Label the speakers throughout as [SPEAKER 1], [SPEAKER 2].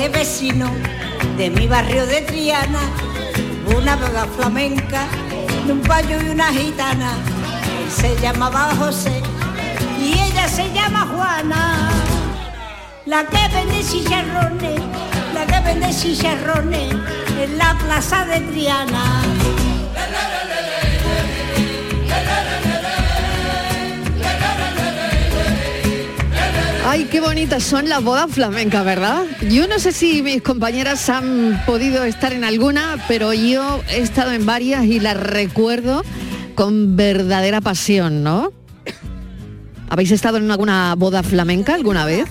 [SPEAKER 1] De vecinos de mi barrio de Triana, una boda flamenca de un payo y una gitana. Él se llamaba José y ella se llama Juana. La que vende chicharrones, la que vende chicharrones en la plaza de Triana.
[SPEAKER 2] Ay, qué bonitas son las bodas flamencas, ¿verdad? Yo no sé si mis compañeras han podido estar en alguna, pero yo he estado en varias y las recuerdo con verdadera pasión, ¿no? ¿Habéis estado en alguna boda flamenca alguna vez?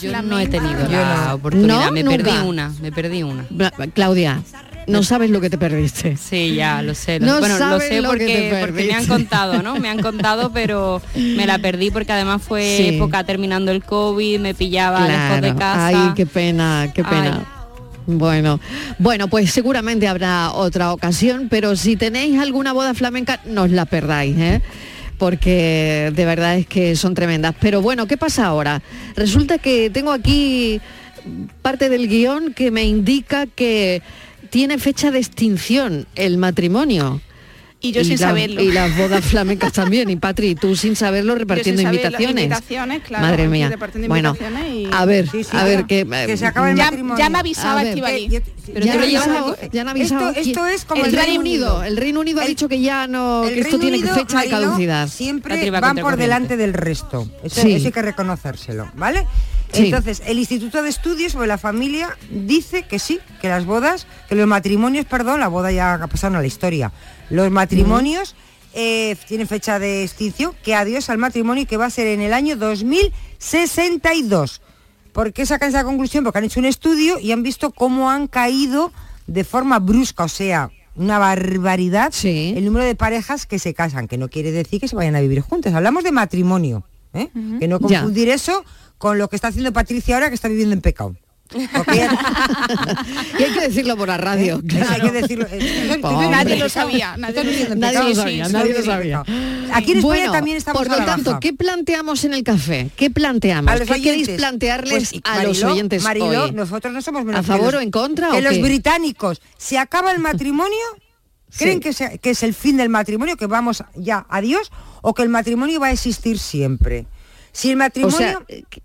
[SPEAKER 3] Yo no he tenido
[SPEAKER 2] Yo
[SPEAKER 3] la
[SPEAKER 2] no.
[SPEAKER 3] oportunidad,
[SPEAKER 2] ¿No?
[SPEAKER 3] me
[SPEAKER 2] Nunca.
[SPEAKER 3] perdí una, me perdí una.
[SPEAKER 2] Claudia, no sabes lo que te perdiste.
[SPEAKER 3] Sí, ya lo sé. lo-
[SPEAKER 2] No
[SPEAKER 3] bueno, lo
[SPEAKER 2] sabes
[SPEAKER 3] sé
[SPEAKER 2] lo que te
[SPEAKER 3] porque, porque me han contado, ¿no? Me han contado, pero me la perdí porque además fue
[SPEAKER 2] Sí.
[SPEAKER 3] época terminando el COVID, me pillaba lejos de casa.
[SPEAKER 2] Ay, qué pena, qué pena.
[SPEAKER 3] Ay.
[SPEAKER 2] Bueno, bueno, pues seguramente habrá otra ocasión, pero si tenéis alguna boda flamenca, no os la perdáis, ¿eh? porque de verdad es que son tremendas. Pero bueno, ¿qué pasa ahora? Resulta que tengo aquí parte del guion que me indica que tiene fecha de extinción el matrimonio.
[SPEAKER 4] Y yo sin
[SPEAKER 2] la-
[SPEAKER 4] saberlo.
[SPEAKER 2] Y las bodas flamencas también. Y Patri, tú sin saberlo repartiendo
[SPEAKER 4] Yo sin
[SPEAKER 2] invitaciones.
[SPEAKER 4] invitaciones, claro,
[SPEAKER 2] Madre mía.
[SPEAKER 4] repartiendo
[SPEAKER 2] Bueno,
[SPEAKER 4] invitaciones y-
[SPEAKER 2] a ver,
[SPEAKER 4] Sí, sí,
[SPEAKER 2] a ver
[SPEAKER 4] ya.
[SPEAKER 2] que,
[SPEAKER 4] Que se acaba el
[SPEAKER 2] ya.
[SPEAKER 4] Ya me avisaba Estivali.
[SPEAKER 2] que-
[SPEAKER 4] Pero
[SPEAKER 2] ya avisado, ya han avisado
[SPEAKER 4] Esto- esto es como
[SPEAKER 2] el,
[SPEAKER 4] el
[SPEAKER 2] Reino
[SPEAKER 4] Reino
[SPEAKER 2] Unido.
[SPEAKER 4] Unido.
[SPEAKER 2] El Reino Unido ha dicho que ya no,
[SPEAKER 5] El
[SPEAKER 2] que esto
[SPEAKER 5] Reino
[SPEAKER 2] tiene
[SPEAKER 5] Unido,
[SPEAKER 2] fecha de
[SPEAKER 5] Mariló,
[SPEAKER 2] caducidad.
[SPEAKER 5] Siempre van por delante del resto. Eso,
[SPEAKER 2] Sí.
[SPEAKER 5] eso hay que reconocérselo, ¿vale?
[SPEAKER 2] Sí.
[SPEAKER 5] Entonces, el Instituto de Estudios sobre la Familia dice que sí, que las bodas, que los matrimonios, perdón, la boda ya ha pasado a la historia. Los matrimonios eh, tienen fecha de extinción, que adiós al matrimonio que va a ser en el año 2062. ¿Por qué sacan esa conclusión? Porque han hecho un estudio y han visto cómo han caído de forma brusca, o sea, una barbaridad, el número de parejas que se casan, que no quiere decir que se vayan a vivir juntas. Hablamos de matrimonio, ¿eh? que no
[SPEAKER 2] Ya.
[SPEAKER 5] confundir eso con lo que está haciendo Patricia ahora, que está viviendo en pecado. Porque
[SPEAKER 2] Y hay que decirlo por la radio.
[SPEAKER 5] Hay
[SPEAKER 2] claro.
[SPEAKER 5] que decirlo. Eh, nadie lo sabía. Nadie,
[SPEAKER 2] Nadie lo sabía, nadie lo sabía.
[SPEAKER 5] Aquí en España
[SPEAKER 2] Bueno,
[SPEAKER 5] también estamos
[SPEAKER 2] Por
[SPEAKER 5] a
[SPEAKER 2] lo
[SPEAKER 5] la
[SPEAKER 2] tanto,
[SPEAKER 5] baja.
[SPEAKER 2] ¿qué planteamos en el café? ¿Qué planteamos? ¿Qué queréis
[SPEAKER 5] oyentes.
[SPEAKER 2] plantearles
[SPEAKER 5] Pues,
[SPEAKER 2] a los oyentes
[SPEAKER 5] Mariló,
[SPEAKER 2] hoy?
[SPEAKER 5] nosotros no somos menos
[SPEAKER 2] ¿A favor o en contra?
[SPEAKER 5] Que
[SPEAKER 2] o
[SPEAKER 5] los
[SPEAKER 2] qué?
[SPEAKER 5] británicos, se acaba el matrimonio, ¿creen
[SPEAKER 2] Sí.
[SPEAKER 5] que, se- que es el fin del matrimonio, que vamos ya a Dios, o que el matrimonio va a existir siempre? Si el
[SPEAKER 2] O
[SPEAKER 5] matrimonio...
[SPEAKER 2] sea,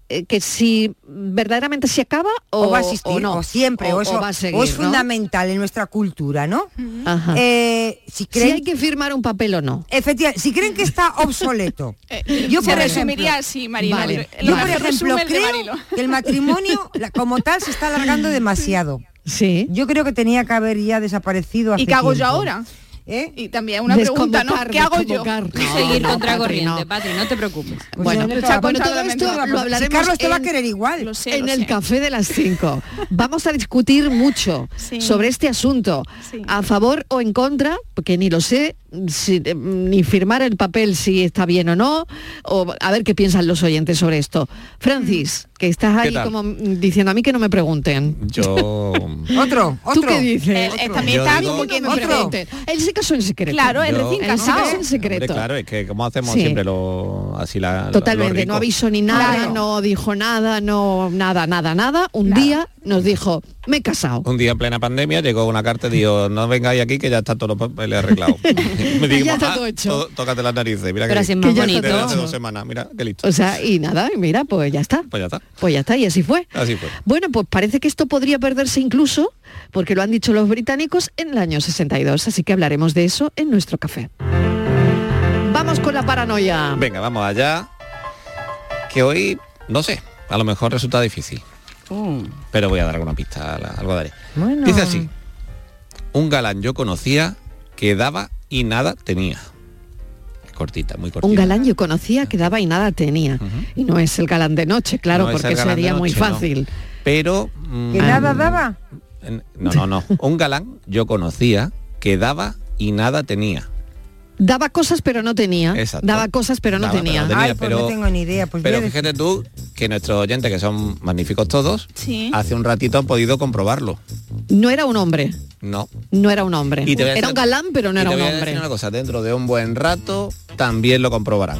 [SPEAKER 2] que, que si verdaderamente se acaba o,
[SPEAKER 5] o va a existir,
[SPEAKER 2] o no.
[SPEAKER 5] o siempre, o, eso,
[SPEAKER 2] va a seguir,
[SPEAKER 5] o es
[SPEAKER 2] ¿no?
[SPEAKER 5] fundamental en nuestra cultura, ¿no?
[SPEAKER 2] Ajá.
[SPEAKER 5] Eh, si
[SPEAKER 2] Si
[SPEAKER 5] creen,
[SPEAKER 2] hay que firmar un papel o no.
[SPEAKER 5] efectivamente, si creen que está obsoleto, yo
[SPEAKER 4] se
[SPEAKER 5] por
[SPEAKER 4] resumiría
[SPEAKER 5] ejemplo,
[SPEAKER 4] así, Marilo.
[SPEAKER 2] Vale.
[SPEAKER 5] Yo por ejemplo creo que el matrimonio la- como tal se está alargando demasiado.
[SPEAKER 2] Sí.
[SPEAKER 5] Yo creo que tenía que haber ya desaparecido hace
[SPEAKER 4] ¿Y qué hago yo ahora?
[SPEAKER 5] ¿Eh?
[SPEAKER 4] Y también una pregunta, ¿no? ¿Qué hago yo?
[SPEAKER 2] No,
[SPEAKER 3] Seguir
[SPEAKER 2] no,
[SPEAKER 3] contra
[SPEAKER 2] Patri,
[SPEAKER 3] corriente,
[SPEAKER 2] no.
[SPEAKER 3] Patri, no te preocupes.
[SPEAKER 2] Bueno,
[SPEAKER 5] no,
[SPEAKER 2] bueno,
[SPEAKER 5] no,
[SPEAKER 2] todo esto lo
[SPEAKER 5] no,
[SPEAKER 2] hablaremos
[SPEAKER 5] si Carlos te va a querer igual.
[SPEAKER 4] Lo sé,
[SPEAKER 2] en
[SPEAKER 4] lo
[SPEAKER 2] el
[SPEAKER 4] sé.
[SPEAKER 2] café de las 5. Vamos a discutir mucho
[SPEAKER 4] Sí.
[SPEAKER 2] sobre este asunto.
[SPEAKER 4] Sí.
[SPEAKER 2] A favor o en contra, porque ni lo sé, si- eh, ni firmar el papel si está bien o no, o a ver qué piensan los oyentes sobre esto. Francis, que estás
[SPEAKER 6] ¿Qué
[SPEAKER 2] ahí como diciendo a mí que no me pregunten.
[SPEAKER 6] Yo...
[SPEAKER 5] Otro,
[SPEAKER 2] ¿Tú
[SPEAKER 5] otro.
[SPEAKER 2] qué dices?
[SPEAKER 4] Él- él también
[SPEAKER 6] Yo
[SPEAKER 4] está
[SPEAKER 6] digo-
[SPEAKER 4] como
[SPEAKER 2] Que me
[SPEAKER 4] no
[SPEAKER 5] Otro.
[SPEAKER 2] pregunten. Él se casó en secreto.
[SPEAKER 4] Claro, recién
[SPEAKER 2] Él se
[SPEAKER 4] casado.
[SPEAKER 2] casó en secreto.
[SPEAKER 6] Hombre, claro, es que como hacemos
[SPEAKER 2] Sí.
[SPEAKER 6] siempre lo, así la, lo
[SPEAKER 2] Totalmente,
[SPEAKER 6] rico.
[SPEAKER 2] no avisó ni nada,
[SPEAKER 4] Claro.
[SPEAKER 2] no dijo nada, no nada, nada, nada. Un
[SPEAKER 4] Nada.
[SPEAKER 2] día nos dijo, me he casado.
[SPEAKER 6] Un día en plena pandemia llegó una carta y dijo, no vengáis aquí que ya está todo los papeles arreglados. Me
[SPEAKER 2] Ya está todo hecho.
[SPEAKER 6] tó- tócate las narices, mira
[SPEAKER 3] Pero
[SPEAKER 6] que
[SPEAKER 3] así es
[SPEAKER 6] listo.
[SPEAKER 3] más
[SPEAKER 2] Que ya está
[SPEAKER 3] bonito.
[SPEAKER 6] Hace dos semanas, mira, qué listo.
[SPEAKER 2] O sea, y nada, y mira, pues ya está.
[SPEAKER 6] Pues ya está.
[SPEAKER 2] Pues ya está, y así fue.
[SPEAKER 6] Así fue.
[SPEAKER 2] Bueno, pues parece que esto podría perderse incluso, porque lo han dicho los británicos, en el año 62, así que hablaremos de eso en nuestro café. Vamos con la paranoia.
[SPEAKER 6] Venga, vamos allá. Que hoy, no sé, a lo mejor resulta difícil. Pero voy a dar alguna pista, algo daré.
[SPEAKER 5] Bueno.
[SPEAKER 6] Dice así. Un galán yo conocía que daba y nada tenía. Cortita, muy cortita.
[SPEAKER 2] Un galán yo conocía que daba y nada tenía. Y no es el galán de noche, claro,
[SPEAKER 6] No
[SPEAKER 2] porque sería muy
[SPEAKER 6] no.
[SPEAKER 2] fácil.
[SPEAKER 6] Pero... mm,
[SPEAKER 5] ¿Que nada daba?
[SPEAKER 6] en- No, no, no. Un galán yo conocía que daba y nada tenía.
[SPEAKER 2] Daba cosas pero no tenía.
[SPEAKER 6] Exacto.
[SPEAKER 2] Daba cosas pero no
[SPEAKER 6] Daba, pero
[SPEAKER 2] tenía.
[SPEAKER 6] no tenía.
[SPEAKER 5] Ay, pues no
[SPEAKER 6] pero-
[SPEAKER 5] tengo ni idea. Pues
[SPEAKER 6] Pero
[SPEAKER 5] a
[SPEAKER 6] fíjate tú que nuestros oyentes, que son magníficos todos,
[SPEAKER 4] Sí.
[SPEAKER 6] hace un ratito han podido comprobarlo.
[SPEAKER 2] No era un hombre.
[SPEAKER 6] No.
[SPEAKER 2] No era un hombre.
[SPEAKER 6] Y te voy a
[SPEAKER 2] Era
[SPEAKER 6] decir-
[SPEAKER 2] un galán pero no
[SPEAKER 6] y
[SPEAKER 2] era
[SPEAKER 6] te
[SPEAKER 2] un
[SPEAKER 6] voy a decir
[SPEAKER 2] hombre.
[SPEAKER 6] una cosa, dentro de un buen rato también lo comprobarán.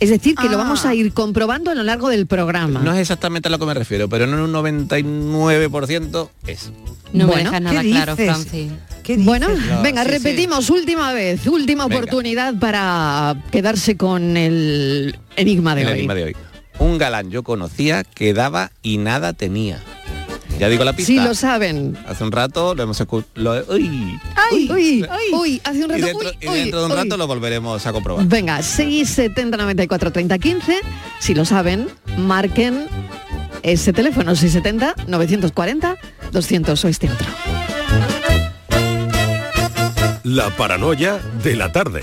[SPEAKER 2] Es decir, que lo
[SPEAKER 4] Ah.
[SPEAKER 2] vamos a ir comprobando a lo largo del programa.
[SPEAKER 6] No es exactamente a lo que me refiero, pero en un 99% es.
[SPEAKER 3] No
[SPEAKER 2] Bueno,
[SPEAKER 3] me dejas
[SPEAKER 5] ¿qué
[SPEAKER 3] nada claro? Francis.
[SPEAKER 5] ¿Qué dices?
[SPEAKER 2] Bueno,
[SPEAKER 6] No,
[SPEAKER 2] venga,
[SPEAKER 6] sí, sí.
[SPEAKER 2] repetimos, última vez, última
[SPEAKER 6] Venga.
[SPEAKER 2] oportunidad para quedarse con el enigma de
[SPEAKER 6] el
[SPEAKER 2] hoy.
[SPEAKER 6] enigma de hoy. Un galán yo conocía que daba y nada tenía. Ya digo la pista.
[SPEAKER 2] Sí, lo saben.
[SPEAKER 6] Hace un rato lo hemos escuchado. Uy.
[SPEAKER 2] Uy, uy, uy, hace un
[SPEAKER 6] Y
[SPEAKER 2] rato.
[SPEAKER 6] dentro,
[SPEAKER 2] uy,
[SPEAKER 6] y dentro de un
[SPEAKER 2] uy,
[SPEAKER 6] rato
[SPEAKER 2] uy.
[SPEAKER 6] lo volveremos a comprobar.
[SPEAKER 2] Venga, 6, 70, 94, 30, 15. Si lo saben, marquen ese teléfono 670 940 200 o este otro.
[SPEAKER 7] La paranoia de la tarde.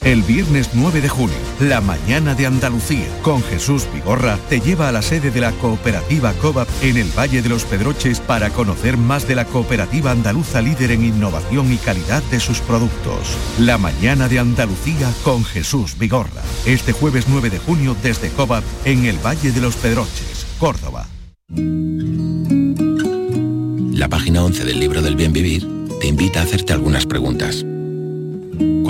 [SPEAKER 8] El viernes 9 de junio, la mañana de Andalucía, con Jesús Vigorra, te lleva a la sede de la cooperativa COVAP en el Valle de los Pedroches para conocer más de la cooperativa andaluza líder en innovación y calidad de sus productos. La mañana de Andalucía con Jesús Vigorra. Este jueves 9 de junio desde COVAP en el Valle de los Pedroches, Córdoba.
[SPEAKER 9] La página 11 del libro del bien vivir te invita a hacerte algunas preguntas.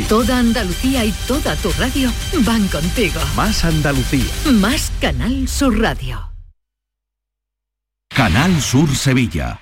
[SPEAKER 10] Toda Andalucía y toda tu radio van contigo.
[SPEAKER 7] Más Andalucía.
[SPEAKER 10] Más Canal Sur Radio.
[SPEAKER 8] Canal Sur Sevilla.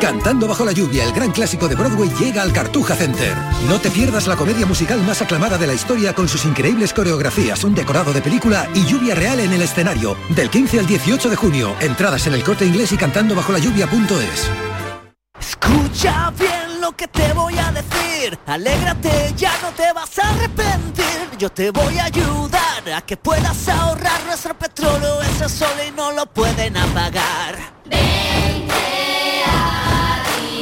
[SPEAKER 11] Cantando bajo la lluvia, el gran clásico de Broadway llega al Cartuja Center. No te pierdas la comedia musical más aclamada de la historia con sus increíbles coreografías, un decorado de película y lluvia real en el escenario. Del 15 al 18 de junio. Entradas en el corte inglés y cantando bajo la lluvia.es.
[SPEAKER 12] Escucha bien lo que te voy a decir. Alégrate, ya no te vas a arrepentir. Yo te voy a ayudar a que puedas ahorrar nuestro petróleo. Ese sol y no lo pueden apagar.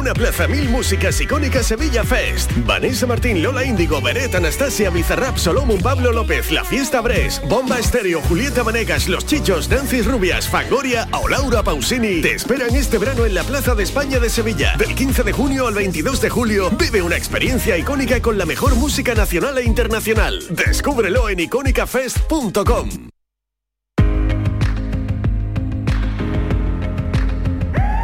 [SPEAKER 13] Una plaza mil músicas icónicas Sevilla Fest. Vanessa Martín, Lola Índigo, Beret, Anastasia, Bizarrap, Solomon, Pablo López, La Fiesta Bres, Bomba Estéreo, Julieta Vanegas, Los Chichos, Nancy Rubias, Fangoria o Laura Pausini. Te esperan este verano en la Plaza de España de Sevilla. Del 15 de junio al 22 de julio, vive una experiencia icónica con la mejor música nacional e internacional. Descúbrelo en icónicafest.com.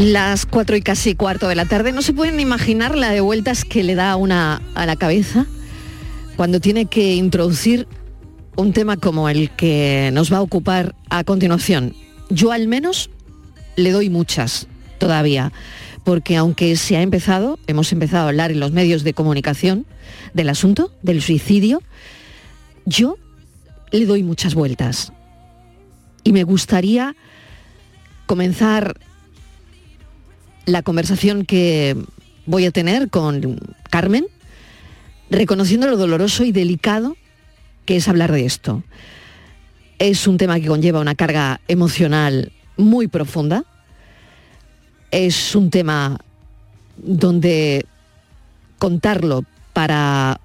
[SPEAKER 2] Las cuatro y casi cuarto de la tarde. No se pueden imaginar la de vueltas que le da una a la cabeza cuando tiene que introducir un tema como el que nos va a ocupar a continuación. Yo al menos le doy muchas todavía, porque aunque se ha empezado, hemos empezado a hablar en los medios de comunicación del asunto, del suicidio, yo le doy muchas vueltas. Y me gustaría comenzar la conversación que voy a tener con Carmen, reconociendo lo doloroso y delicado que es hablar de esto. Es un tema que conlleva una carga emocional muy profunda. Es un tema donde contarlo para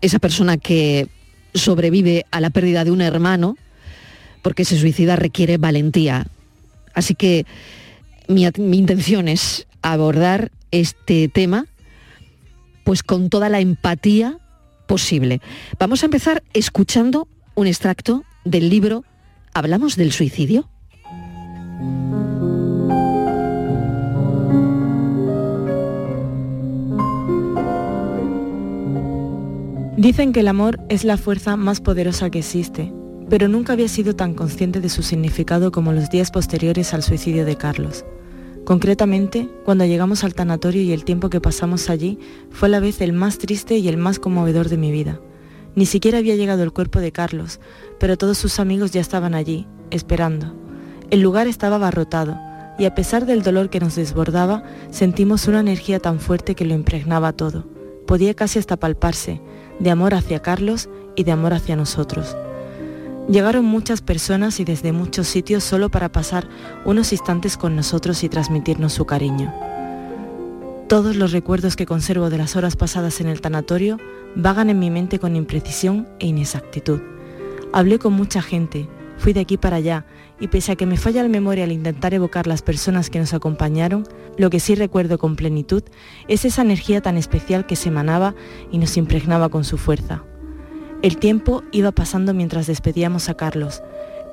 [SPEAKER 2] esa persona que sobrevive a la pérdida de un hermano, porque se suicida requiere valentía. Así que mi, intención es abordar este tema pues con toda la empatía posible. Vamos a empezar escuchando un extracto del libro ¿Hablamos del suicidio?
[SPEAKER 14] Dicen que el amor es la fuerza más poderosa que existe, pero nunca había sido tan consciente de su significado como los días posteriores al suicidio de Carlos. Concretamente, cuando llegamos al tanatorio y el tiempo que pasamos allí fue a la vez el más triste y el más conmovedor de mi vida. Ni siquiera había llegado el cuerpo de Carlos, pero todos sus amigos ya estaban allí, esperando. El lugar estaba abarrotado, y a pesar del dolor que nos desbordaba, sentimos una energía tan fuerte que lo impregnaba todo. Podía casi hasta palparse, de amor hacia Carlos y de amor hacia nosotros. Llegaron muchas personas y desde muchos sitios solo para pasar unos instantes con nosotros y transmitirnos su cariño. Todos los recuerdos que conservo de las horas pasadas en el tanatorio vagan en mi mente con imprecisión e inexactitud. Hablé con mucha gente, fui de aquí para allá y pese a que me falla la memoria al intentar evocar las personas que nos acompañaron, lo que sí recuerdo con plenitud es esa energía tan especial que se emanaba y nos impregnaba con su fuerza. El tiempo iba pasando mientras despedíamos a Carlos.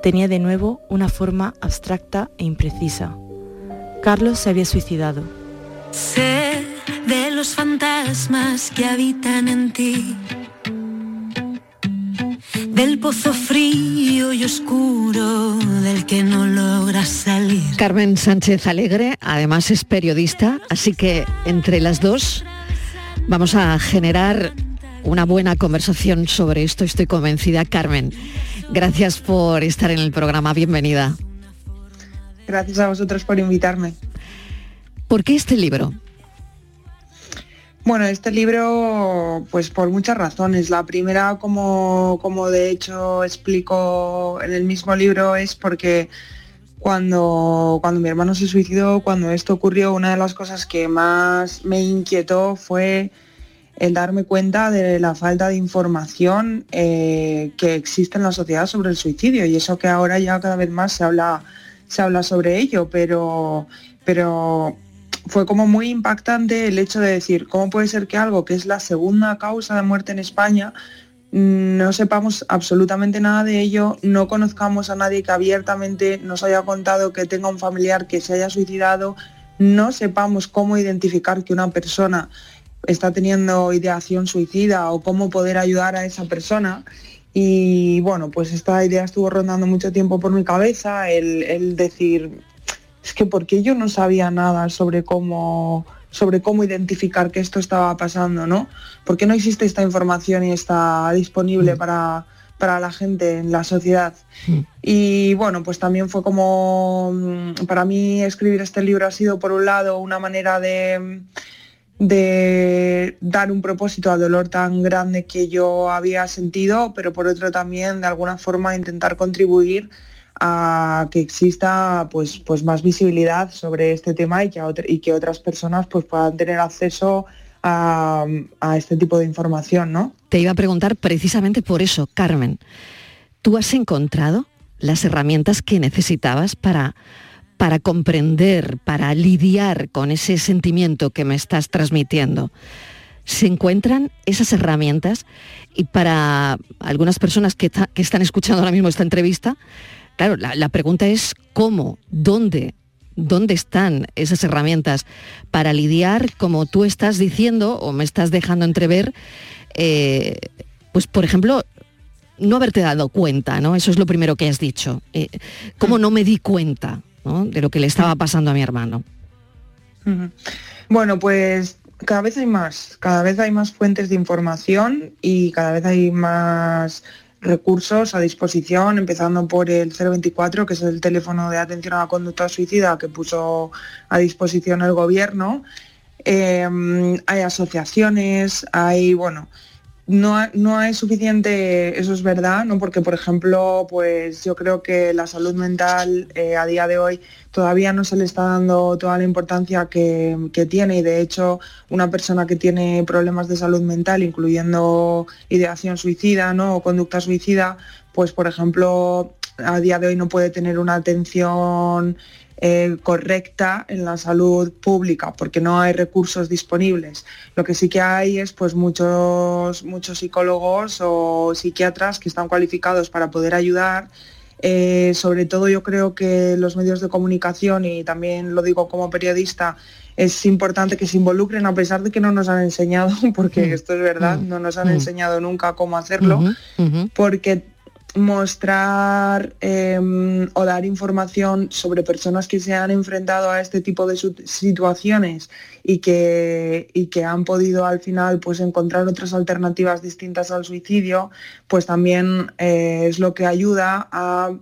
[SPEAKER 14] Tenía de nuevo una forma abstracta e imprecisa. Carlos se había suicidado.
[SPEAKER 15] Sé de los fantasmas que habitan en ti. Del pozo frío y oscuro del que no logras salir.
[SPEAKER 2] Carmen Sánchez Alegre, además es periodista, así que entre las dos vamos a generar una buena conversación sobre esto, estoy convencida. Carmen, gracias por estar en el programa, bienvenida.
[SPEAKER 16] Gracias a vosotros por invitarme.
[SPEAKER 2] ¿Por qué este libro?
[SPEAKER 16] Bueno, este libro, pues por muchas razones. La primera, como, como de hecho explico en el mismo libro, es porque cuando, cuando mi hermano se suicidó, cuando esto ocurrió, una de las cosas que más me inquietó fue el darme cuenta de la falta de información eh, que existe en la sociedad sobre el suicidio. Y eso que ahora ya cada vez más se habla, se habla sobre ello, pero, pero fue como muy impactante el hecho de decir, ¿cómo puede ser que algo que es la segunda causa de muerte en España mm, no sepamos absolutamente nada de ello, no conozcamos a nadie que abiertamente nos haya contado que tenga un familiar que se haya suicidado, no sepamos cómo identificar que una persona está teniendo ideación suicida o cómo poder ayudar a esa persona. Y bueno, pues esta idea estuvo rondando mucho tiempo por mi cabeza, el, decir, es que porque yo no sabía nada sobre cómo sobre cómo identificar que esto estaba pasando, ¿no? Porque no existe esta información y está disponible para, para la gente en la sociedad. Y bueno, pues también fue como, mm, para mí escribir este libro ha sido por un lado una manera de de dar un propósito al dolor tan grande que yo había sentido, pero por otro también de alguna forma intentar contribuir a que exista pues, pues más visibilidad sobre este tema y que, y que otras personas pues, puedan tener acceso a, a, este tipo de información. ¿no?
[SPEAKER 2] Te iba a preguntar precisamente por eso, Carmen. ¿Tú has encontrado las herramientas que necesitabas para para comprender, para lidiar con ese sentimiento que me estás transmitiendo. Se encuentran esas herramientas y para algunas personas que, están escuchando ahora mismo esta entrevista, claro, la, pregunta es cómo, dónde, dónde están esas herramientas para lidiar, como tú estás diciendo o me estás dejando entrever, eh, pues por ejemplo, no haberte dado cuenta, ¿no? Eso es lo primero que has dicho. Eh, ¿Cómo no me di cuenta de lo que le estaba pasando a mi hermano?
[SPEAKER 16] Bueno, pues cada vez hay más, cada vez hay más fuentes de información y cada vez hay más recursos a disposición, empezando por el 024, que es el teléfono de atención a la conducta suicida que puso a disposición el gobierno. Eh, hay asociaciones, hay, bueno, no, no es suficiente, eso es verdad, ¿no? Porque, por ejemplo, pues yo creo que la salud mental eh, a día de hoy todavía no se le está dando toda la importancia que, que tiene y de hecho una persona que tiene problemas de salud mental, incluyendo ideación suicida ¿no? o conducta suicida, pues por ejemplo a día de hoy no puede tener una atención eh, correcta en la salud pública porque no hay recursos disponibles. Lo que sí que hay es pues muchos, muchos psicólogos o psiquiatras que están cualificados para poder ayudar. Eh, sobre todo yo creo que los medios de comunicación y también lo digo como periodista es importante que se involucren a pesar de que no nos han enseñado, porque esto es verdad, no nos han
[SPEAKER 2] Mm.
[SPEAKER 16] enseñado nunca cómo hacerlo porque mostrar eh, o dar información sobre personas que se han enfrentado a este tipo de situaciones y que, y que han podido al final pues encontrar otras alternativas distintas al suicidio, pues también eh, es lo que ayuda a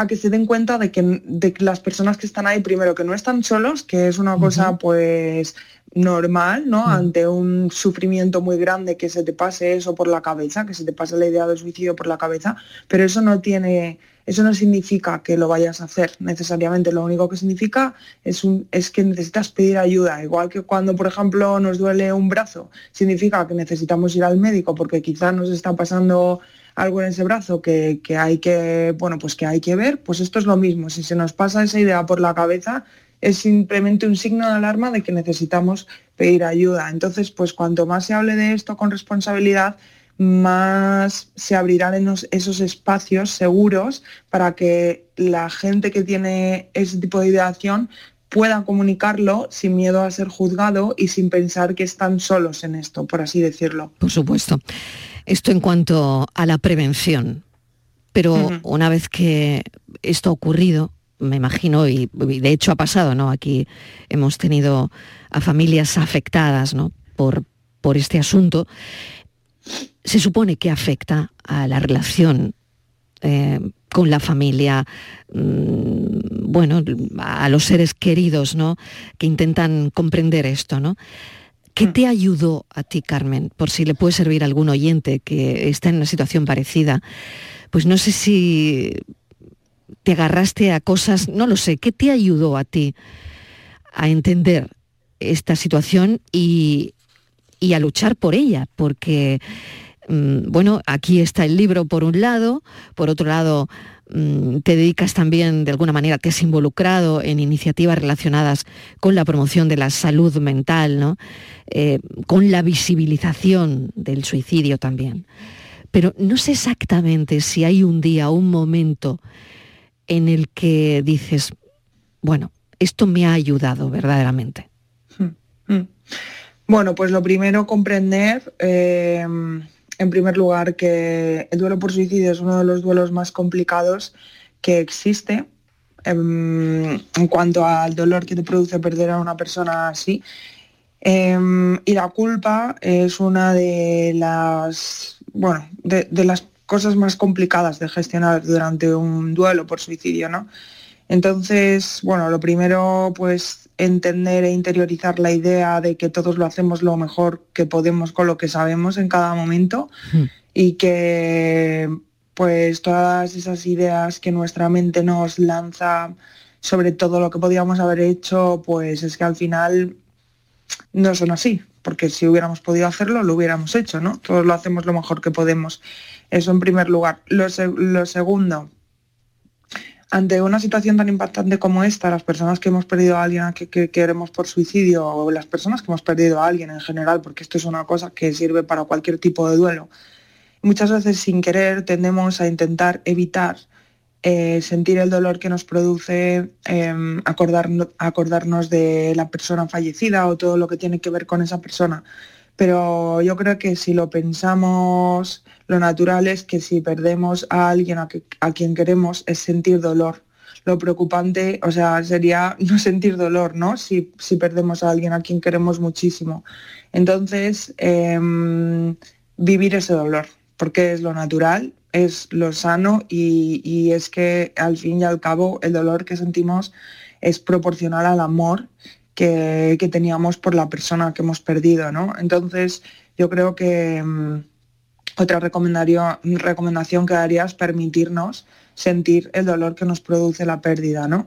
[SPEAKER 16] a que se den cuenta de que, de las personas que están ahí, primero, que no están solos, que es una cosa pues normal, ¿no? Ante un sufrimiento muy grande que se te pase eso por la cabeza, que se te pase la idea del suicidio por la cabeza, pero eso no tiene, eso no significa que lo vayas a hacer necesariamente. Lo único que significa es, que necesitas pedir ayuda. Igual que cuando, por ejemplo, nos duele un brazo, significa que necesitamos ir al médico porque quizá nos está pasando algo en ese brazo que, que hay que, bueno, pues que hay que ver, pues esto es lo mismo. Si se nos pasa esa idea por la cabeza, es simplemente un signo de alarma de que necesitamos pedir ayuda. Entonces, pues cuanto más se hable de esto con responsabilidad, más se abrirán en los- esos espacios seguros para que la gente que tiene ese tipo de ideación pueda comunicarlo sin miedo a ser juzgado y sin pensar que están solos en esto, por así decirlo.
[SPEAKER 2] Por supuesto. Esto en cuanto a la prevención. Pero una vez que esto ha ocurrido, me imagino, y, y de hecho ha pasado, ¿no? Aquí hemos tenido a familias afectadas, ¿no? Por, por este asunto. Se supone que afecta a la relación eh, con la familia, mm, bueno, a los seres queridos, ¿no? Que intentan comprender esto, ¿no? ¿Qué te ayudó a ti, Carmen? Por si le puede servir a algún oyente que está en una situación parecida. Pues no sé si te agarraste a cosas, no lo sé, ¿qué te ayudó a ti a entender esta situación y, y a luchar por ella? Porque, mm, bueno, aquí está el libro por un lado, por otro lado, mm, te dedicas también, de alguna manera, te has involucrado en iniciativas relacionadas con la promoción de la salud mental, ¿no? Eh, con la visibilización del suicidio también. Pero no sé exactamente si hay un día, un momento en el que dices, bueno, esto me ha ayudado verdaderamente.
[SPEAKER 16] Mm. Bueno, pues lo primero, comprender, eh, en primer lugar, que el duelo por suicidio es uno de los duelos más complicados que existe em, en cuanto al dolor que te produce perder a una persona así. Em, y la culpa es una de las, bueno, de, de las cosas más complicadas de gestionar durante un duelo por suicidio, ¿no? Entonces, bueno, lo primero, pues entender e interiorizar la idea de que todos lo hacemos lo mejor que podemos con lo que sabemos en cada momento y que pues todas esas ideas que nuestra mente nos lanza sobre todo lo que podíamos haber hecho, pues es que al final no son así, porque si hubiéramos podido hacerlo, lo hubiéramos hecho, ¿no? Todos lo hacemos lo mejor que podemos. Eso en primer lugar. Lo, se- lo segundo, ante una situación tan impactante como esta, las personas que hemos perdido a alguien que, que queremos por suicidio o las personas que hemos perdido a alguien en general, porque esto es una cosa que sirve para cualquier tipo de duelo, muchas veces sin querer tendemos a intentar evitar eh, sentir el dolor que nos produce em, acordarnos, acordarnos de la persona fallecida o todo lo que tiene que ver con esa persona. Pero yo creo que si lo pensamos, lo natural es que si perdemos a alguien a, a quien queremos es sentir dolor. Lo preocupante, o sea, sería no sentir dolor, ¿no? Si, si perdemos a alguien a quien queremos muchísimo. Entonces, em, vivir ese dolor, porque es lo natural, es lo sano y, y es que al fin y al cabo el dolor que sentimos es proporcional al amor que, teníamos por la persona que hemos perdido, ¿no? Entonces, yo creo que mm, otra recomendación que daría es permitirnos sentir el dolor que nos produce la pérdida, ¿no?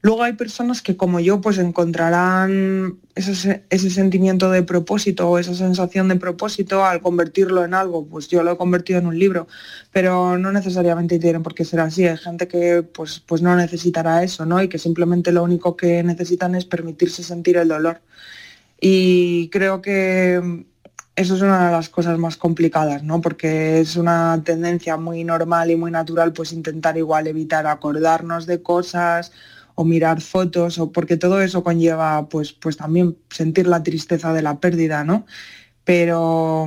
[SPEAKER 16] Luego hay personas que como yo pues encontrarán ese, ese sentimiento de propósito o esa sensación de propósito al convertirlo en algo, pues yo lo he convertido en un libro, pero no necesariamente tienen por qué ser así, hay gente que pues, pues no necesitará eso, ¿no? Y que simplemente lo único que necesitan es permitirse sentir el dolor. Y creo que eso es una de las cosas más complicadas, ¿no? Porque es una tendencia muy normal y muy natural, pues intentar igual evitar acordarnos de cosas o mirar fotos, o porque todo eso conlleva, pues, pues también sentir la tristeza de la pérdida, ¿no? Pero,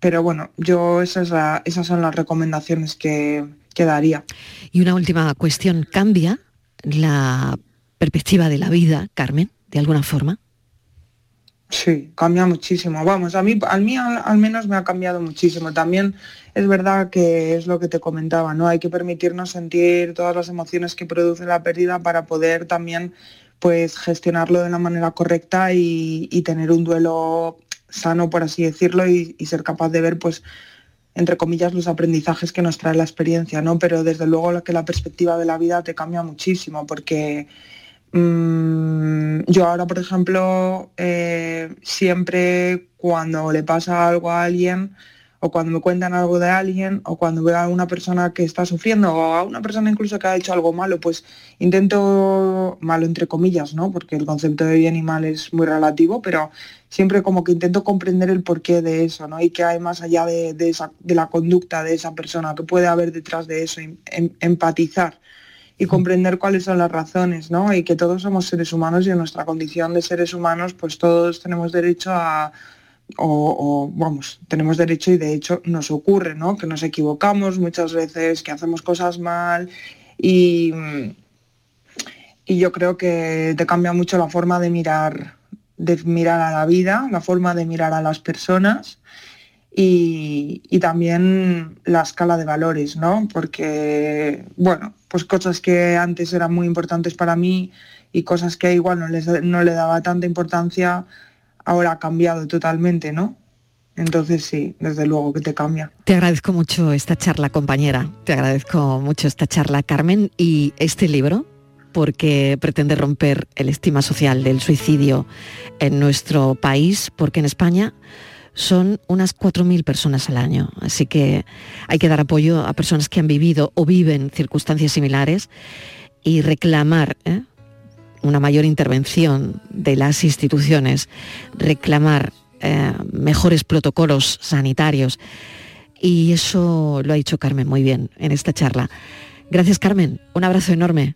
[SPEAKER 16] pero bueno, yo esa es la- esas son las recomendaciones que, que daría.
[SPEAKER 2] Y una última cuestión, ¿cambia la perspectiva de la vida, Carmen, de alguna forma?
[SPEAKER 16] Sí, cambia muchísimo. Vamos, a mí, al, mí al, menos me ha cambiado muchísimo. También es verdad que es lo que te comentaba, ¿no? Hay que permitirnos sentir todas las emociones que produce la pérdida para poder también pues gestionarlo de la manera correcta y, tener un duelo sano, por así decirlo, y, y ser capaz de ver pues entre comillas los aprendizajes que nos trae la experiencia, ¿no? Pero desde luego que la perspectiva de la vida te cambia muchísimo porque Mm, yo ahora, por ejemplo, eh, siempre cuando le pasa algo a alguien o cuando me cuentan algo de alguien o cuando veo a una persona que está sufriendo o a una persona incluso que ha hecho algo malo, pues intento, malo entre comillas, ¿no? Porque el concepto de bien y mal es muy relativo, pero siempre como que intento comprender el porqué de eso, ¿no? Y qué hay más allá de, de la conducta de esa persona, que puede haber detrás de eso, em- em- empatizar y comprender cuáles son las razones, ¿no? Y que todos somos seres humanos y en nuestra condición de seres humanos, pues todos tenemos derecho a, o, o, vamos, tenemos derecho y de hecho nos ocurre, ¿no? Que nos equivocamos muchas veces, que hacemos cosas mal y, y yo creo que te cambia mucho la forma de mirar, de mirar a la vida, la forma de mirar a las personas y, también la escala de valores, ¿no? Porque, bueno, pues cosas que antes eran muy importantes para mí y cosas que igual no, les, no le daba tanta importancia, ahora ha cambiado totalmente, ¿no? Entonces sí, desde luego que te cambia.
[SPEAKER 2] Te agradezco mucho esta charla, compañera. Te agradezco mucho esta charla, Carmen, y este libro, porque pretende romper el estima social del suicidio en nuestro país, porque en España son unas 4.000 personas al año. Así que hay que dar apoyo a personas que han vivido o viven circunstancias similares y reclamar ¿eh? una mayor intervención de las instituciones, reclamar eh, mejores protocolos sanitarios. Y eso lo ha dicho Carmen muy bien en esta charla. Gracias, Carmen. Un abrazo enorme.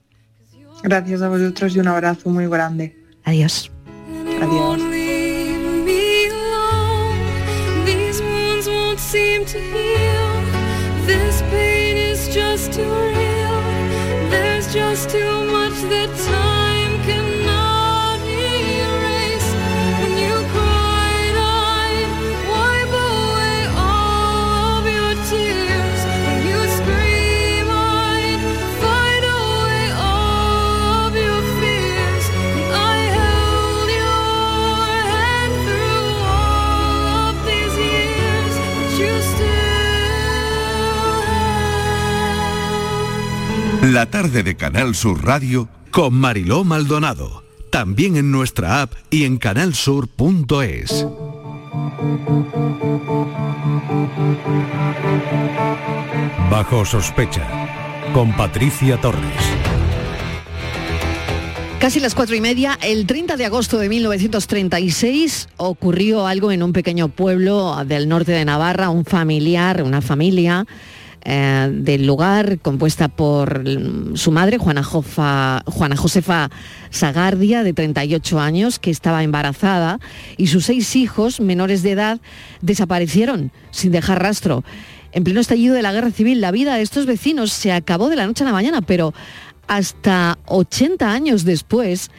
[SPEAKER 16] Gracias a vosotros y un abrazo muy grande.
[SPEAKER 2] Adiós.
[SPEAKER 16] Adiós.
[SPEAKER 17] Just too real. There's just too much that time
[SPEAKER 8] La tarde de Canal Sur Radio con Mariló Maldonado. También en nuestra app y en canalsur.es.
[SPEAKER 7] Bajo sospecha, con Patricia Torres.
[SPEAKER 2] Casi las cuatro y media, el 30 de agosto de 1936 ocurrió algo en un pequeño pueblo del norte de Navarra, un familiar, una familia, eh, del lugar, compuesta por su madre, Juana, Jofa- Juana Josefa Sagardia, de 38 años, que estaba embarazada, y sus seis hijos menores de edad desaparecieron sin dejar rastro. En pleno estallido de la guerra civil, la vida de estos vecinos se acabó de la noche a la mañana, pero hasta 80 años después,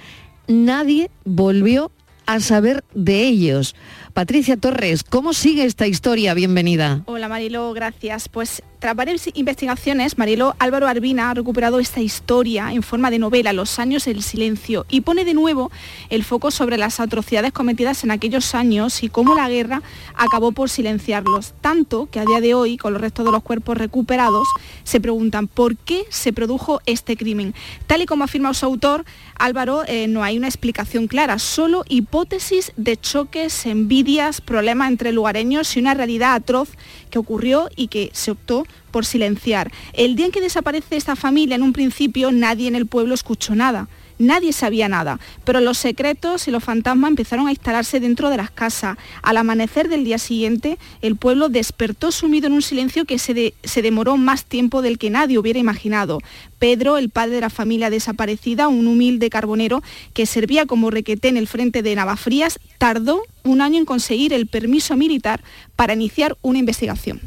[SPEAKER 2] nadie volvió a saber de ellos. Patricia Torres, ¿cómo sigue esta historia? Bienvenida.
[SPEAKER 4] Hola Marilo, gracias. Pues tras varias investigaciones, Marilo Álvaro Arbina ha recuperado esta historia en forma de novela, Los años del silencio, y pone de nuevo el foco sobre las atrocidades cometidas en aquellos años y cómo la guerra acabó por silenciarlos. Tanto que a día de hoy, con los restos de los cuerpos recuperados, se preguntan por qué se produjo este crimen. Tal y como afirma su autor, Álvaro, eh, no hay una explicación clara, solo hipótesis de choques, envidias, problemas entre lugareños y una realidad atroz que ocurrió y que se optó por silenciar. El día en que desaparece esta familia, en un principio nadie en el pueblo escuchó nada. Nadie sabía nada, pero los secretos y los fantasmas empezaron a instalarse dentro de las casas. Al amanecer del día siguiente, el pueblo despertó sumido en un silencio que se, se demoró más tiempo del que nadie hubiera imaginado. Pedro, el padre de la familia desaparecida, un humilde carbonero que servía como requeté en el frente de Navafrías, tardó un año en conseguir el permiso militar para iniciar una investigación.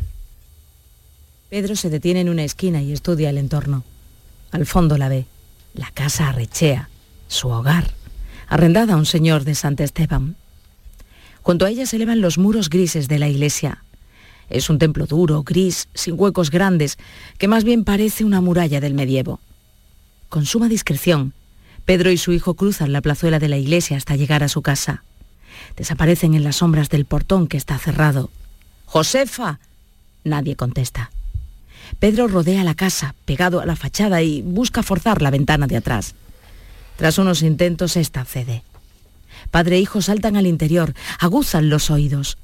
[SPEAKER 18] Pedro se detiene en una esquina y estudia el entorno. Al fondo la ve, la casa arrechea, su hogar, arrendada a un señor de Sant Esteban. Junto a ella se elevan los muros grises de la iglesia. Es un templo duro, gris, sin huecos grandes, que más bien parece una muralla del medievo. Con suma discreción, Pedro y su hijo cruzan la plazuela de la iglesia hasta llegar a su casa. Desaparecen en las sombras del portón que está cerrado. ¡Josefa! Nadie contesta. Pedro rodea la casa, pegado a la fachada, y busca forzar la ventana de atrás. Tras unos intentos, esta cede. Padre e hijo saltan al interior, aguzan los oídos.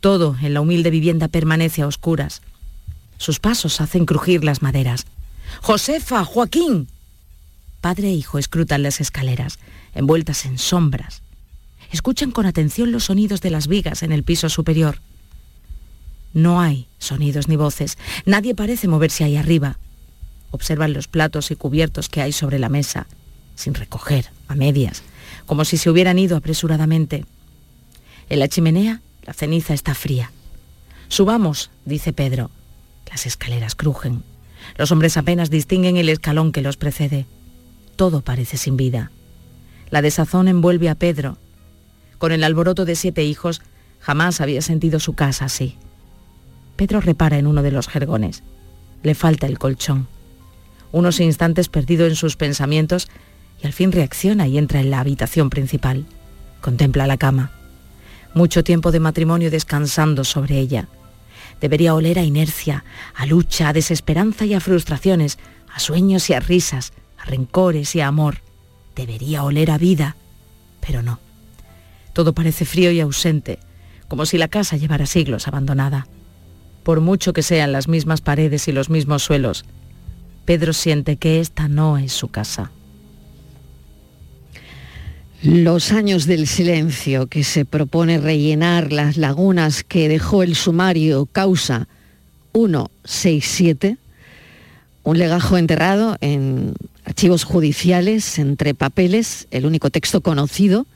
[SPEAKER 18] Todo en la humilde vivienda permanece a oscuras. Sus pasos hacen crujir las maderas. ¡Josefa! ¡Joaquín! Padre e hijo escrutan las escaleras, envueltas en sombras. Escuchan con atención los sonidos de las vigas en el piso superior. No hay sonidos ni voces. Nadie parece moverse ahí arriba. Observan los platos y cubiertos que hay sobre la mesa, sin recoger, a medias, como si se hubieran ido apresuradamente. En la chimenea, la ceniza está fría. Subamos, dice Pedro. Las escaleras crujen. Los hombres apenas distinguen el escalón que los precede. Todo parece sin vida. La desazón envuelve a Pedro. Con el alboroto de siete hijos, jamás había sentido su casa así. Pedro repara en uno de los jergones. Le falta el colchón. Unos instantes perdido en sus pensamientos y al fin reacciona y entra en la habitación principal. Contempla la cama. Mucho tiempo de matrimonio descansando sobre ella. Debería oler a inercia, a lucha, a desesperanza y a frustraciones, a sueños y a risas, a rencores y a amor. Debería oler a vida, pero no. Todo parece frío y ausente, como si la casa llevara siglos abandonada. Por mucho que sean las mismas paredes y los mismos suelos, Pedro siente que esta no es su casa.
[SPEAKER 2] Los años del silencio que se propone rellenar las lagunas que dejó el sumario causa 167, un legajo enterrado en archivos judiciales, entre papeles, el único texto conocido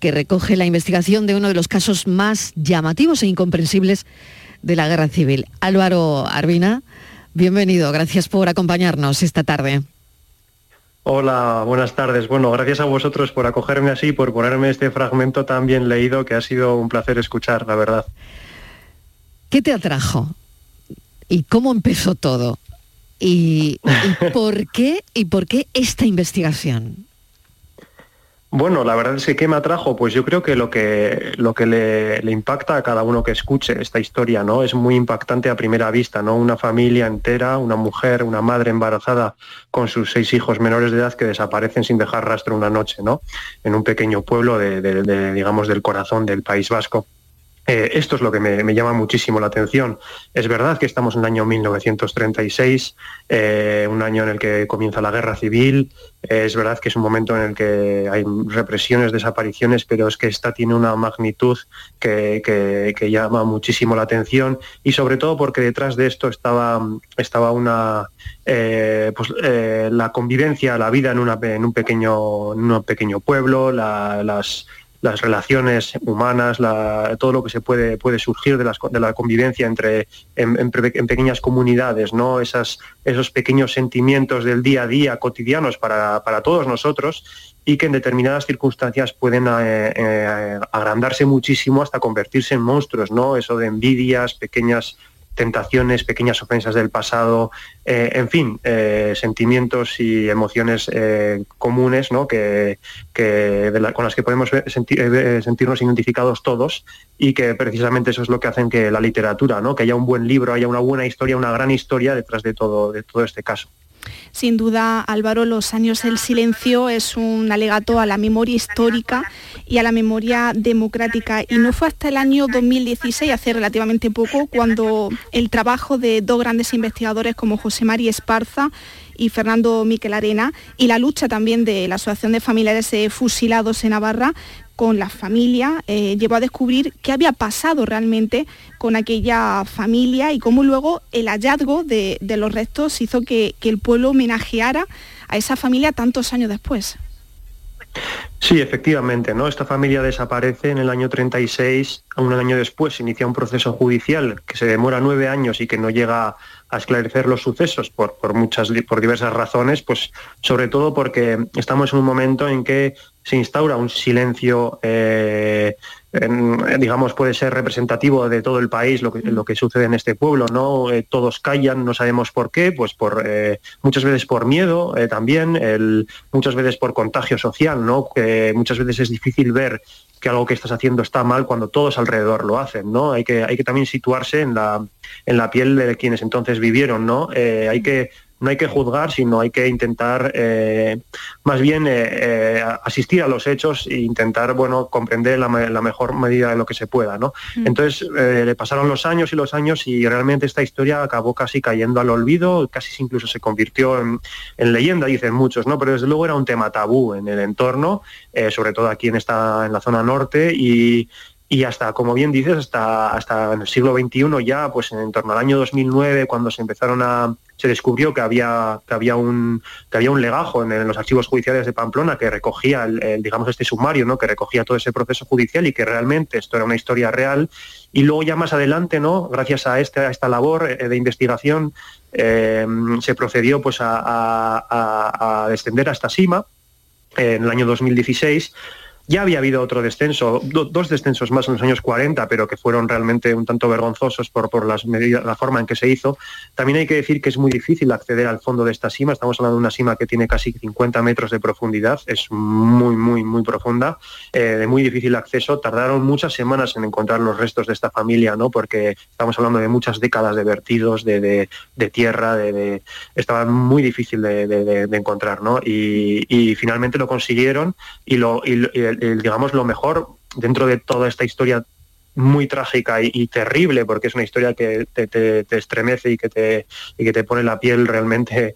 [SPEAKER 2] que recoge la investigación de uno de los casos más llamativos e incomprensibles de la guerra civil. Álvaro Arbina, bienvenido, gracias por acompañarnos esta tarde.
[SPEAKER 19] Hola, buenas tardes. Bueno, gracias a vosotros por acogerme así por ponerme este fragmento tan bien leído que ha sido un placer escuchar, la verdad.
[SPEAKER 2] ¿Qué te atrajo? ¿Y cómo empezó todo? ¿Y, y por qué y por qué esta investigación?
[SPEAKER 19] Bueno, la verdad es que ¿qué me atrajo? Pues yo creo que lo que, lo que le, impacta a cada uno que escuche esta historia, ¿no? Es muy impactante a primera vista, ¿no? Una familia entera, una mujer, una madre embarazada con sus seis hijos menores de edad que desaparecen sin dejar rastro una noche, ¿no? En un pequeño pueblo de, digamos, del corazón del País Vasco. Eh, esto es lo que me, llama muchísimo la atención. Es verdad que estamos en el año 1936, eh, un año en el que comienza la guerra civil, eh, es verdad que es un momento en el que hay represiones, desapariciones, pero es que esta tiene una magnitud que, que- llama muchísimo la atención y sobre todo porque detrás de esto estaba, estaba una, pues, la convivencia, la vida en, una, en, un, pequeño, en un pequeño pueblo, la- las las relaciones humanas, todo lo que se puede, puede surgir de, las de la convivencia entre en pequeñas comunidades, ¿no? Esas, esos pequeños sentimientos del día a día cotidianos para, para todos nosotros y que en determinadas circunstancias pueden eh, eh, agrandarse muchísimo hasta convertirse en monstruos, ¿no? Eso de envidias, pequeñas tentaciones, pequeñas ofensas del pasado, eh, en fin, eh, sentimientos y emociones eh, comunes ¿no? que, que con las que podemos sentirnos identificados todos y que precisamente eso es lo que hacen que la literatura, ¿no? que haya un buen libro, haya una buena historia, una gran historia detrás de todo, de todo este caso.
[SPEAKER 4] Sin duda, Álvaro, Los años del silencio es un alegato a la memoria histórica y a la memoria democrática. Y no fue hasta el año 2016, hace relativamente poco, cuando el trabajo de dos grandes investigadores como José María Esparza y Fernando Miquel Arena y la lucha también de la Asociación de Familiares Fusilados en Navarra con la familia eh, llevó a descubrir qué había pasado realmente con aquella familia y cómo luego el hallazgo de, los restos hizo que, que el pueblo homenajeara a esa familia tantos años después.
[SPEAKER 19] Sí, efectivamente, ¿no? Esta familia desaparece en el año 36, un año después se inicia un proceso judicial que se demora nueve años y que no llega a esclarecer los sucesos por, por muchas por diversas razones, pues sobre todo porque estamos en un momento en que se instaura un silencio eh, en- digamos puede ser representativo de todo el país lo que, lo que sucede en este pueblo no Eh, todos callan no sabemos por qué pues por eh, muchas veces por miedo eh, también el- muchas veces por contagio social no que muchas veces es difícil ver que algo que estás haciendo está mal cuando todos alrededor lo hacen no hay que hay que también situarse en la en la piel de quienes entonces vivieron no Eh, hay que no hay que juzgar, sino hay que intentar eh, más bien eh, eh, asistir a los hechos e intentar bueno comprender la, me- la mejor medida de lo que se pueda. ¿no?
[SPEAKER 20] Mm.
[SPEAKER 19] Entonces le pasaron los años y los años y realmente esta historia acabó casi cayendo al olvido, casi incluso se convirtió en, en leyenda, dicen muchos, ¿no? pero desde luego era un tema tabú en el entorno, sobre todo aquí en, esta, en la zona norte y, y hasta, como bien dices, hasta, hasta el siglo XXI ya, pues en torno al año 2009, cuando se empezaron a se descubrió que había que había un que había un legajo en, los archivos judiciales de Pamplona que recogía el, digamos este sumario, ¿no? que recogía todo ese proceso judicial y que realmente esto era una historia real y luego ya más adelante, ¿no? gracias a, este, a esta labor eh, de investigación eh, se procedió pues a, a- a- descender a esta cima eh, en el año 2016 ya había habido otro descenso, do- dos descensos más en los años 40, pero que fueron realmente un tanto vergonzosos por, por las medidas, la forma en que se hizo. También hay que decir que es muy difícil acceder al fondo de esta cima. Estamos hablando de una cima que tiene casi 50 metros de profundidad, es muy, muy, muy profunda, eh, de muy difícil acceso. Tardaron muchas semanas en encontrar los restos de esta familia, ¿no? Porque estamos hablando de muchas décadas de vertidos, de, de- tierra, de, estaba muy difícil de, encontrar, ¿no? Y, finalmente lo consiguieron y, lo, el, digamos lo mejor dentro de toda esta historia muy trágica y, y terrible porque es una historia que te, te- te estremece y que te y que te pone la piel realmente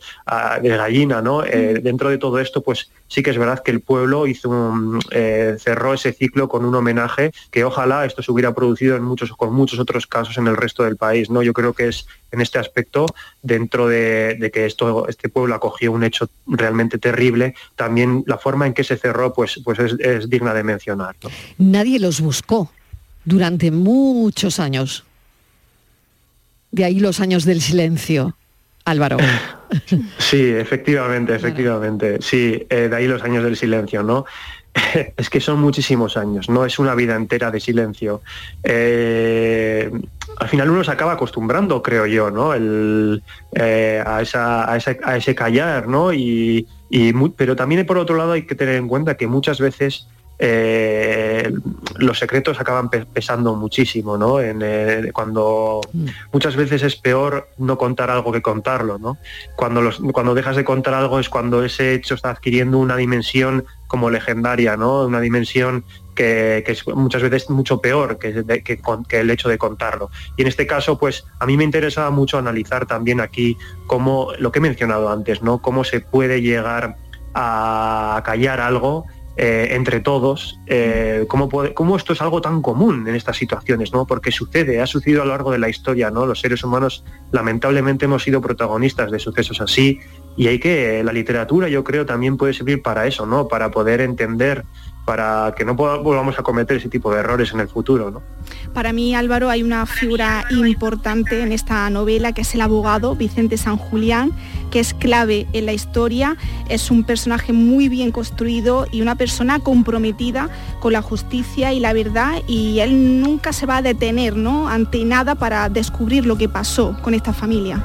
[SPEAKER 19] de gallina no Eh, dentro de todo esto pues sí que es verdad que el pueblo hizo un, eh, cerró ese ciclo con un homenaje que ojalá esto se hubiera producido en muchos con muchos otros casos en el resto del país no yo creo que es en este aspecto dentro de, de que esto este pueblo acogió un hecho realmente terrible también la forma en que se cerró pues pues es, es digna de mencionar ¿no?
[SPEAKER 2] Nadie los buscó durante muchos años. De ahí los años del silencio, Álvaro.
[SPEAKER 19] Sí, efectivamente, efectivamente. Sí, eh, de ahí los años del silencio, ¿no? Es que son muchísimos años, no es una vida entera de silencio. Eh, al final uno se acaba acostumbrando, creo yo, ¿no? El, eh, a, esa- a ese, a ese callar, ¿no? Y, y mu- pero también por otro lado hay que tener en cuenta que muchas veces eh, los secretos acaban pe- pesando muchísimo, ¿no? En, eh, cuando muchas veces es peor no contar algo que contarlo, ¿no? Cuando, los, cuando dejas de contar algo es cuando ese hecho está adquiriendo una dimensión como legendaria, ¿no? Una dimensión que, que es muchas veces mucho peor que, de- que con- que el hecho de contarlo. Y en este caso, pues a mí me interesaba mucho analizar también aquí cómo, lo que he mencionado antes, ¿no? Cómo se puede llegar a callar algo eh, entre todos, eh, cómo, cómo esto es algo tan común en estas situaciones, ¿no? Porque sucede, ha sucedido a lo largo de la historia, ¿no? Los seres humanos lamentablemente hemos sido protagonistas de sucesos así y hay que, la literatura yo creo también puede servir para eso, ¿no? Para poder entender, para que no volvamos a cometer ese tipo de errores en el futuro, ¿no?
[SPEAKER 4] Para mí, Álvaro, hay una figura importante en esta novela, que es el abogado Vicente San Julián, que es clave en la historia. Es un personaje muy bien construido y una persona comprometida con la justicia y la verdad y él nunca se va a detener ¿no? ante nada para descubrir lo que pasó con esta familia.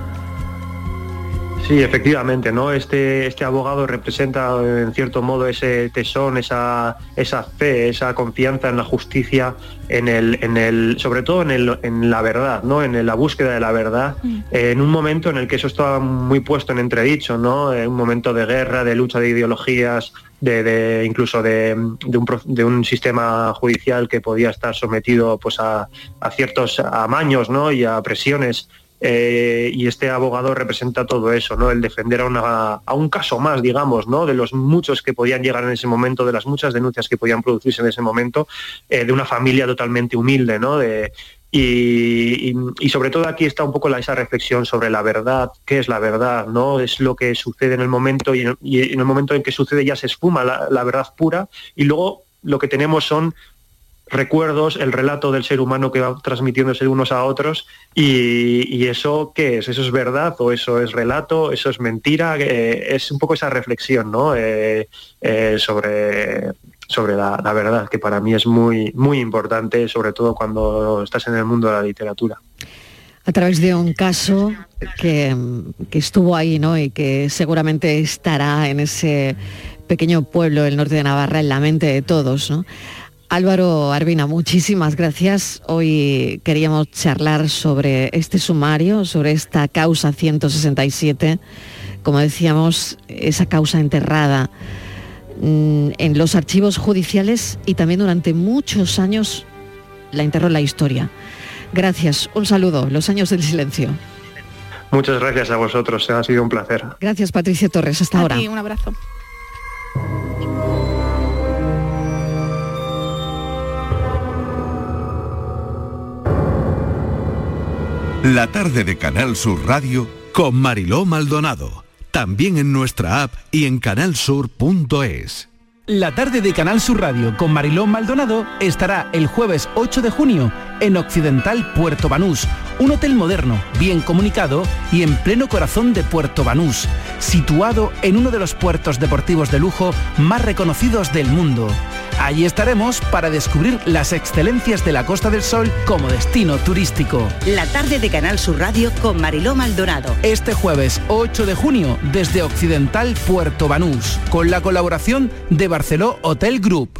[SPEAKER 19] Sí, efectivamente, ¿no? Este, este abogado representa en cierto modo ese tesón, esa, esa fe, esa confianza en la justicia, en el, en el, sobre todo en, el, en la verdad, ¿no? En la búsqueda de la verdad, eh, en un momento en el que eso estaba muy puesto en entredicho, ¿no? En un momento de guerra, de lucha de ideologías, de, de- incluso de, de un, pro- de un sistema judicial que podía estar sometido pues a, a ciertos amaños, ¿no? Y a presiones eh, y este abogado representa todo eso, ¿no? El defender a, a un caso más, digamos, ¿no? De los muchos que podían llegar en ese momento, de las muchas denuncias que podían producirse en ese momento, eh, de una familia totalmente humilde, ¿no? Y, sobre todo aquí está un poco esa reflexión sobre la verdad, qué es la verdad, ¿no? Es lo que sucede en el momento y en, y en el momento en que sucede ya se esfuma la, la verdad pura y luego lo que tenemos son recuerdos, el relato del ser humano que va transmitiéndose unos a otros y, eso qué es, eso es verdad o eso es relato, eso es mentira, Eh, es un poco esa reflexión ¿no? Eh, eh, sobre, sobre la, la verdad, que para mí es muy, muy importante, sobre todo cuando estás en el mundo de la literatura.
[SPEAKER 2] a través de un caso que, que estuvo ahí, ¿no? Y que seguramente estará en ese pequeño pueblo del norte de Navarra en la mente de todos, ¿no? Álvaro Arbina, muchísimas gracias. Hoy queríamos charlar sobre este sumario, sobre esta causa 167, como decíamos, esa causa enterrada mm, en los archivos judiciales y también durante muchos años la enterró en la historia. Gracias, un saludo, los años del silencio.
[SPEAKER 19] Muchas gracias a vosotros, ha sido un placer.
[SPEAKER 2] Gracias Patricia Torres, hasta
[SPEAKER 4] A
[SPEAKER 2] ahora.
[SPEAKER 4] ti, un abrazo.
[SPEAKER 8] La tarde de Canal Sur Radio con Mariló Maldonado. También en nuestra app y en canalsur.es.
[SPEAKER 20] La tarde de Canal Sur Radio con Marilón Maldonado estará el jueves 8 de junio en Occidental Puerto Banús, un hotel moderno, bien comunicado y en pleno corazón de Puerto Banús, situado en uno de los puertos deportivos de lujo más reconocidos del mundo. Allí estaremos para descubrir las excelencias de la Costa del Sol como destino turístico.
[SPEAKER 21] La tarde de Canal Sur Radio con Mariló Maldonado.
[SPEAKER 20] Este jueves 8 de junio desde Occidental Puerto Banús, con la colaboración de Barceló Hotel Group.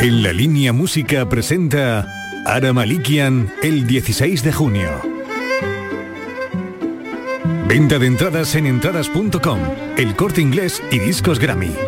[SPEAKER 7] En la línea música presenta Ara Malikian el 16 de junio. Venta de entradas en entradas.com, el corte inglés y discos Grammy.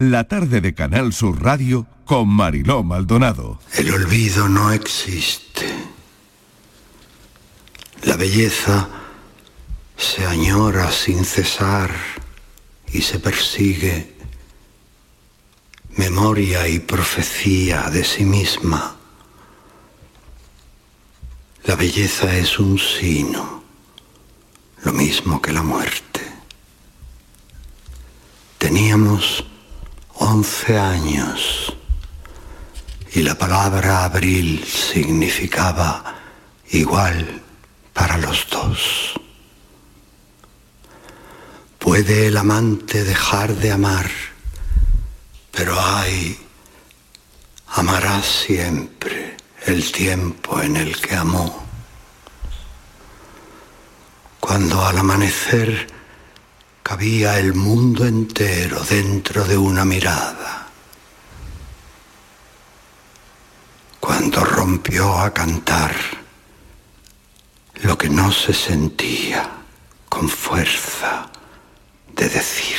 [SPEAKER 8] La tarde de Canal Sur Radio con Mariló Maldonado.
[SPEAKER 22] El olvido no existe. La belleza se añora sin cesar y se persigue. Memoria y profecía de sí misma. La belleza es un sino, lo mismo que la muerte. Teníamos 11 años y la palabra abril significaba igual para los dos. Puede el amante dejar de amar, pero ay, amará siempre el tiempo en el que amó. Cuando al amanecer cabía el mundo entero dentro de una mirada. Cuando rompió a cantar lo que no se sentía con fuerza de decir.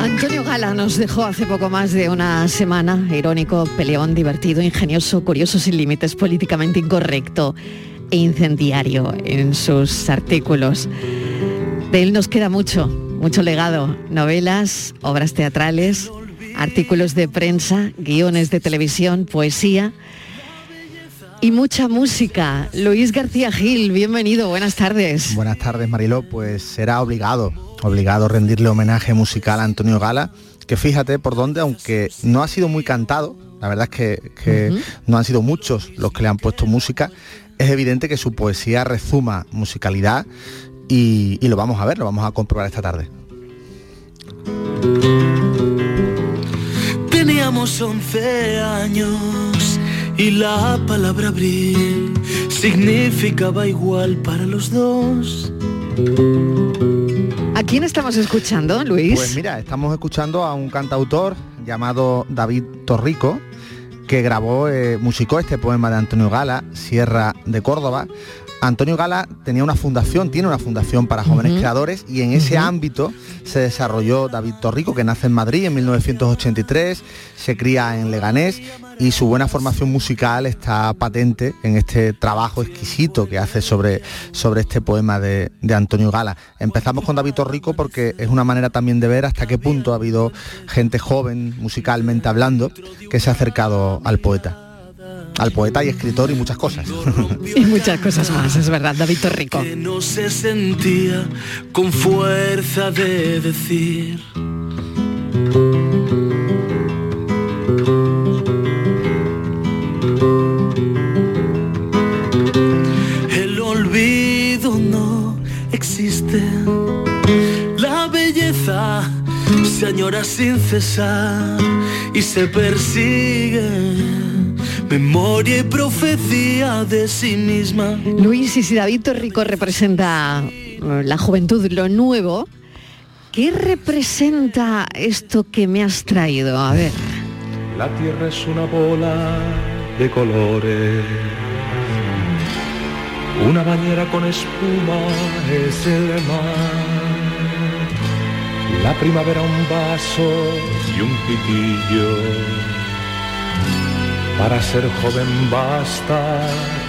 [SPEAKER 2] Antonio Gala nos dejó hace poco más de una semana, irónico, peleón, divertido, ingenioso, curioso, sin límites, políticamente incorrecto e incendiario en sus artículos. De él nos queda mucho, mucho legado, novelas, obras teatrales, artículos de prensa, guiones de televisión, poesía y mucha música. Luis García Gil, bienvenido, buenas tardes.
[SPEAKER 23] Buenas tardes, Mariló. Pues será obligado, obligado rendirle homenaje musical a Antonio Gala, que fíjate por dónde, aunque no ha sido muy cantado, la verdad es que, no han sido muchos los que le han puesto música, es evidente que su poesía rezuma musicalidad y, y lo vamos a ver, lo vamos a comprobar esta tarde.
[SPEAKER 24] Teníamos 11 años y la palabra abril significaba igual para los dos.
[SPEAKER 2] ¿A quién estamos escuchando, Luis?
[SPEAKER 23] Pues mira, estamos escuchando a un cantautor llamado David Torrico, que grabó, eh, musicó este poema de Antonio Gala, Sierra de Córdoba. Antonio Gala tenía una fundación, tiene una fundación para jóvenes creadores y en ese ámbito se desarrolló David Torrico, que nace en Madrid en 1983, se cría en Leganés y su buena formación musical está patente en este trabajo exquisito que hace sobre, sobre este poema de, de Antonio Gala. Empezamos con David Torrico porque es una manera también de ver hasta qué punto ha habido gente joven, musicalmente hablando, que se ha acercado al poeta. Al poeta y escritor y muchas cosas.
[SPEAKER 2] Y muchas cosas más, es verdad, David Torrico.
[SPEAKER 24] Que no se sentía con fuerza de decir. El olvido no existe. La belleza se añora sin cesar y se persigue. Memoria y profecía de sí misma.
[SPEAKER 2] Luis, y si David Torrico representa eh, la juventud, lo nuevo, ¿qué representa esto que me has traído? A ver.
[SPEAKER 25] La tierra es una bola de colores.
[SPEAKER 24] una bañera con espuma es el mar. La primavera un vaso y un pitillo. Para ser joven basta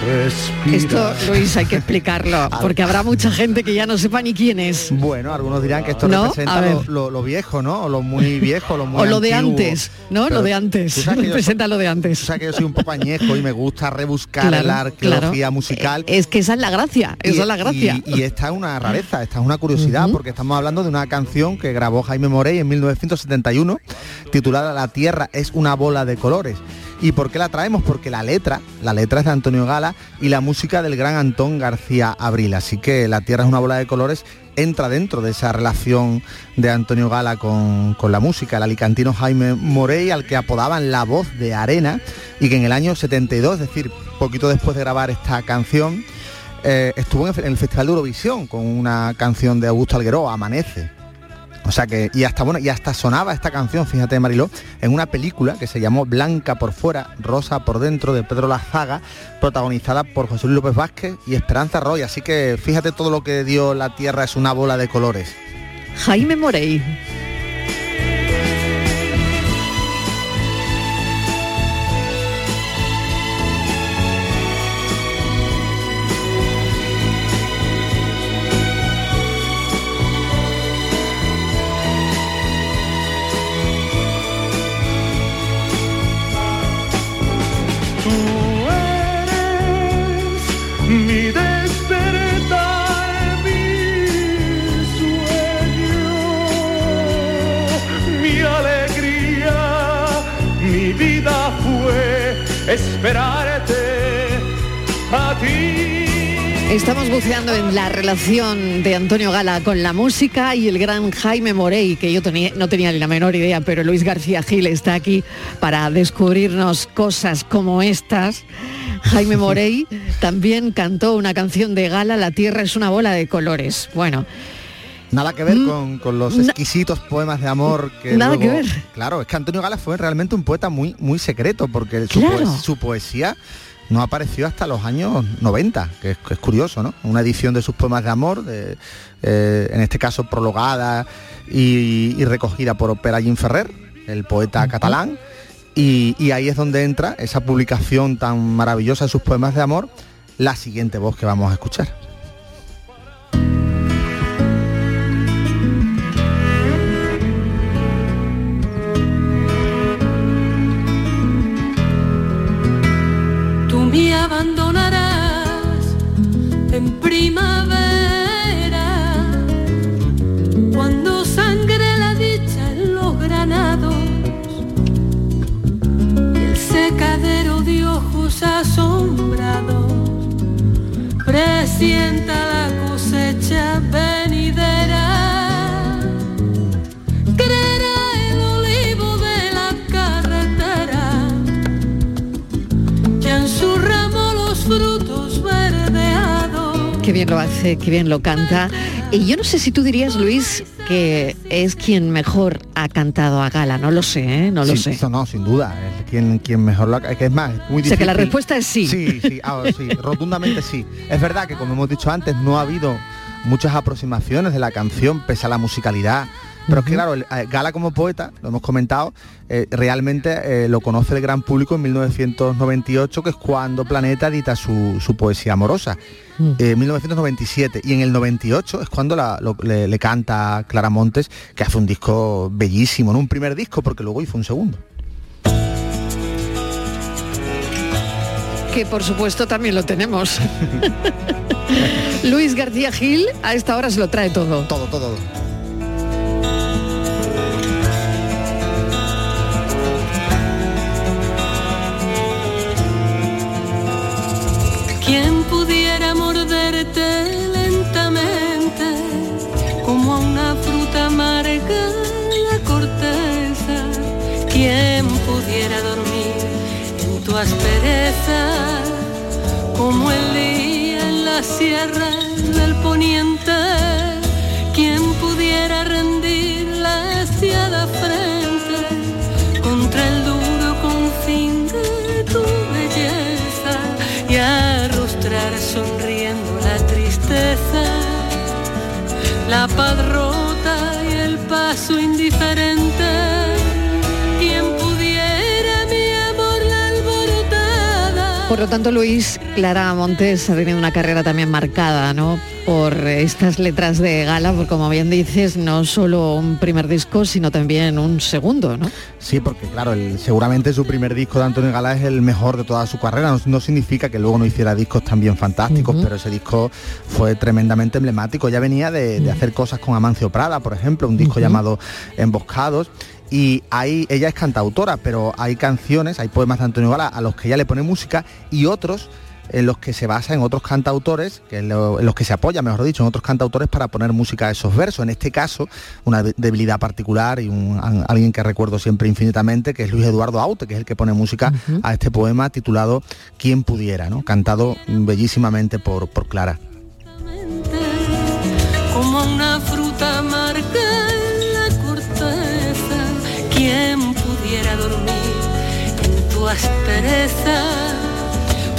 [SPEAKER 24] respirar.
[SPEAKER 2] Esto, Luis, hay que explicarlo, porque habrá mucha gente que ya no sepa ni quién es.
[SPEAKER 23] Bueno, algunos dirán que esto
[SPEAKER 2] ¿No?
[SPEAKER 23] representa lo, lo- lo viejo, ¿no? O lo muy viejo, lo muy
[SPEAKER 2] O lo de antes, ¿no?
[SPEAKER 23] Pero
[SPEAKER 2] lo de antes.
[SPEAKER 23] yo
[SPEAKER 2] Representa lo de antes.
[SPEAKER 23] O sea que yo soy un poco añejo y me gusta rebuscar
[SPEAKER 2] Claro,
[SPEAKER 23] la arqueología
[SPEAKER 2] claro.
[SPEAKER 23] musical.
[SPEAKER 2] Es que esa es la gracia, esa
[SPEAKER 23] Y-
[SPEAKER 2] es la gracia.
[SPEAKER 23] Y, y esta es una rareza, esta es una curiosidad, porque estamos hablando de una canción que grabó Jaime Morey en 1971, titulada La Tierra es una bola de colores. ¿Y por qué la traemos? Porque la letra, la letra es de Antonio Gala y la música del gran Antón García Abril. Así que La Tierra es una bola de colores entra dentro de esa relación de Antonio Gala con, con la música, el alicantino Jaime Morey, al que apodaban la voz de arena, y que en el año 72, es decir, poquito después de grabar esta canción, eh, estuvo en el, Festival de Eurovisión con una canción de Augusto Alguero, Amanece. O sea que, y hasta bueno, y hasta sonaba esta canción, fíjate Mariló, en una película que se llamó Blanca por fuera, Rosa por dentro, de Pedro Lazaga, protagonizada por José Luis López Vázquez y Esperanza Roy. Así que fíjate todo lo que dio la tierra es una bola de colores.
[SPEAKER 2] Jaime Morey. Estamos buceando en la relación de Antonio Gala con la música y el gran Jaime Morey, que yo tenía- no tenía ni la menor idea, pero Luis García Gil está aquí para descubrirnos cosas como estas. Jaime Morey también cantó una canción de Gala, La Tierra es una bola de colores. Bueno,
[SPEAKER 23] Nada que ver con, con los exquisitos poemas de amor que
[SPEAKER 2] Mm, Nada
[SPEAKER 23] luego-
[SPEAKER 2] que ver.
[SPEAKER 23] Claro, es que Antonio Gala fue realmente un poeta muy, muy secreto, porque su,
[SPEAKER 2] Claro.
[SPEAKER 23] poes- su poesía no apareció hasta los años 90, que es, que es curioso, ¿no? Una edición de sus poemas de amor, de, eh, en este caso prologada y, y recogida por Perallín Ferrer, el poeta catalán, y, y ahí es donde entra esa publicación tan maravillosa de sus poemas de amor, la siguiente voz que vamos a escuchar.
[SPEAKER 2] Bien lo hace, qué bien lo canta. Y yo no sé si tú dirías, Luis, que es quien mejor ha cantado a Gala, no lo sé, ¿eh? no lo
[SPEAKER 23] Sí,
[SPEAKER 2] sé.
[SPEAKER 23] Eso no, sin duda. Es quien, quien mejor lo ha- que es más, es muy
[SPEAKER 2] O sea que la respuesta es sí.
[SPEAKER 23] Sí, sí, ah, sí, rotundamente sí. Es verdad que como hemos dicho antes, no ha habido muchas aproximaciones de la canción, pese a la musicalidad. Pero es que claro, el- eh, Gala como poeta, lo hemos comentado, eh, realmente eh, lo conoce el gran público en 1998, que es cuando Planeta edita su, su poesía amorosa. Eh, 1997 y en el 98 es cuando la- lo- le, le canta Clara Montes que hace un disco bellísimo, no un primer disco porque luego hizo un segundo.
[SPEAKER 2] Que por supuesto también lo tenemos. Luis García Gil a esta hora se lo trae todo.
[SPEAKER 23] Todo, todo.
[SPEAKER 17] Morderte lentamente como a una fruta amarga la corteza. Quien pudiera dormir en tu aspereza como el día en la sierra del poniente. Quien pudiera rendir la aseada
[SPEAKER 26] la paz rota y el paso indiferente. Quien pudiera mi amor la alborotada.
[SPEAKER 2] Por lo tanto, Luis, Clara Montes ha tenido una carrera también marcada, ¿no? Por estas letras de gala, porque como bien dices, no solo un primer disco, sino también un segundo, ¿no?
[SPEAKER 23] Sí, porque claro, el- seguramente su primer disco de Antonio Gala es el mejor de toda su carrera. No, no significa que luego no hiciera discos también fantásticos, pero ese disco fue tremendamente emblemático. Ya venía de, de hacer cosas con Amancio Prada, por ejemplo, un disco llamado Emboscados. Y hay, ella es cantautora, pero hay canciones, hay poemas de Antonio Gala a los que ella le pone música y otros en los que se basa en otros cantautores, que en, lo- en los que se apoya, mejor dicho, en otros cantautores para poner música a esos versos. En este caso, una de- debilidad particular y un, a- alguien que recuerdo siempre infinitamente, que es Luis Eduardo Aute, que es el que pone música a este poema titulado Quien pudiera, ¿no? cantado bellísimamente por, por Clara.
[SPEAKER 26] como una fruta amarga en la corteza. Quien pudiera dormir en tu aspereza,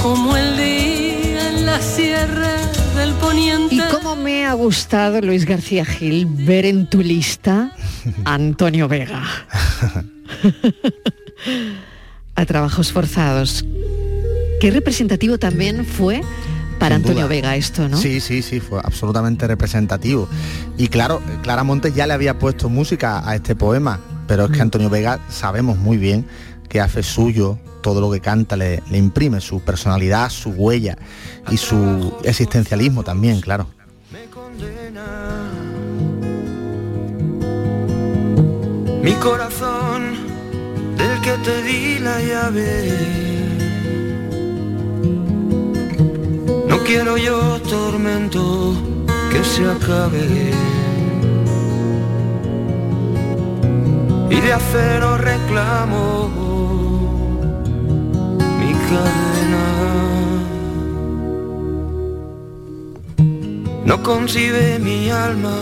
[SPEAKER 26] como el día en la sierra del poniente.
[SPEAKER 2] Y cómo me ha gustado, Luis García Gil, ver en tu lista a Antonio Vega. a trabajos forzados. Qué representativo también fue para
[SPEAKER 23] Sin
[SPEAKER 2] Antonio
[SPEAKER 23] duda.
[SPEAKER 2] Vega esto, ¿no?
[SPEAKER 23] Sí, sí, sí, fue absolutamente representativo. Y claro, Clara Montes ya le había puesto música a este poema, pero es que Antonio Vega sabemos muy bien que hace suyo todo lo que canta, le, le imprime su personalidad, su huella y su existencialismo también, claro.
[SPEAKER 27] Mi corazón, del que te di la llave. No quiero yo tormento que se acabe. Y de acero reclamo No concibe mi alma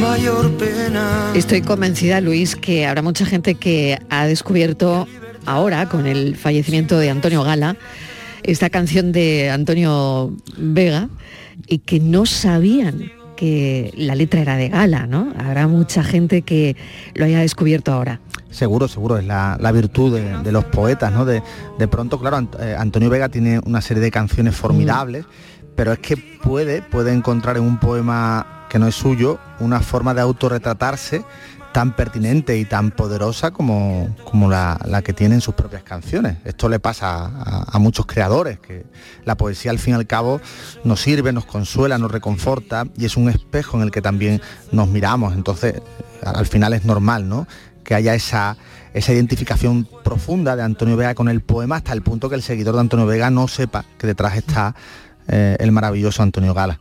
[SPEAKER 27] mayor pena.
[SPEAKER 2] Estoy convencida, Luis, que habrá mucha gente que ha descubierto ahora, con el fallecimiento de Antonio Gala, esta canción de Antonio Vega y que no sabían que la letra era de Gala, ¿no? Habrá mucha gente que lo haya descubierto ahora.
[SPEAKER 23] Seguro, seguro, es la, la virtud de, de los poetas, ¿no? De, de pronto, claro, Ant- eh, Antonio Vega tiene una serie de canciones formidables, pero es que puede, puede encontrar en un poema que no es suyo una forma de autorretratarse tan pertinente y tan poderosa como, como la, la que tienen sus propias canciones. Esto le pasa a, a muchos creadores, que la poesía al fin y al cabo nos sirve, nos consuela, nos reconforta y es un espejo en el que también nos miramos. Entonces, al final es normal, ¿no? Que haya esa, esa identificación profunda de Antonio Vega con el poema hasta el punto que el seguidor de Antonio Vega no sepa que detrás está eh, el maravilloso Antonio Gala.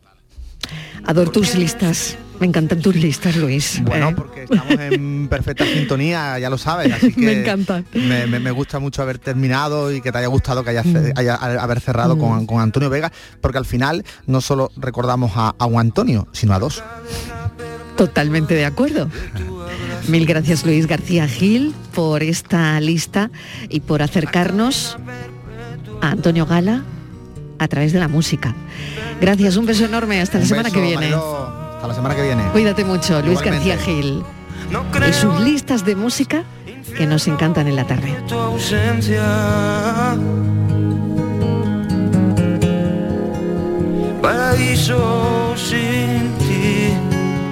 [SPEAKER 2] Adoro tus listas. Me encantan tus listas, Luis.
[SPEAKER 23] Bueno,
[SPEAKER 2] ¿eh?
[SPEAKER 23] porque estamos en perfecta sintonía, ya lo sabes, así que
[SPEAKER 2] Me encanta.
[SPEAKER 23] Me, me- me gusta mucho haber terminado y que te haya gustado que haya, ce- haya- haber cerrado con, con Antonio Vega, porque al final no solo recordamos a, a un Antonio, sino a dos.
[SPEAKER 2] Totalmente de acuerdo. Mil gracias Luis García Gil por esta lista y por acercarnos a Antonio Gala a través de la música. Gracias, un beso enorme, hasta la
[SPEAKER 23] Un
[SPEAKER 2] semana que viene.
[SPEAKER 23] Mariló. Hasta la semana que viene.
[SPEAKER 2] Cuídate mucho, Luis
[SPEAKER 23] Igualmente.
[SPEAKER 2] García Gil. Y sus listas de música que nos encantan en la tarde.
[SPEAKER 27] tu ausencia. Paraíso sin ti.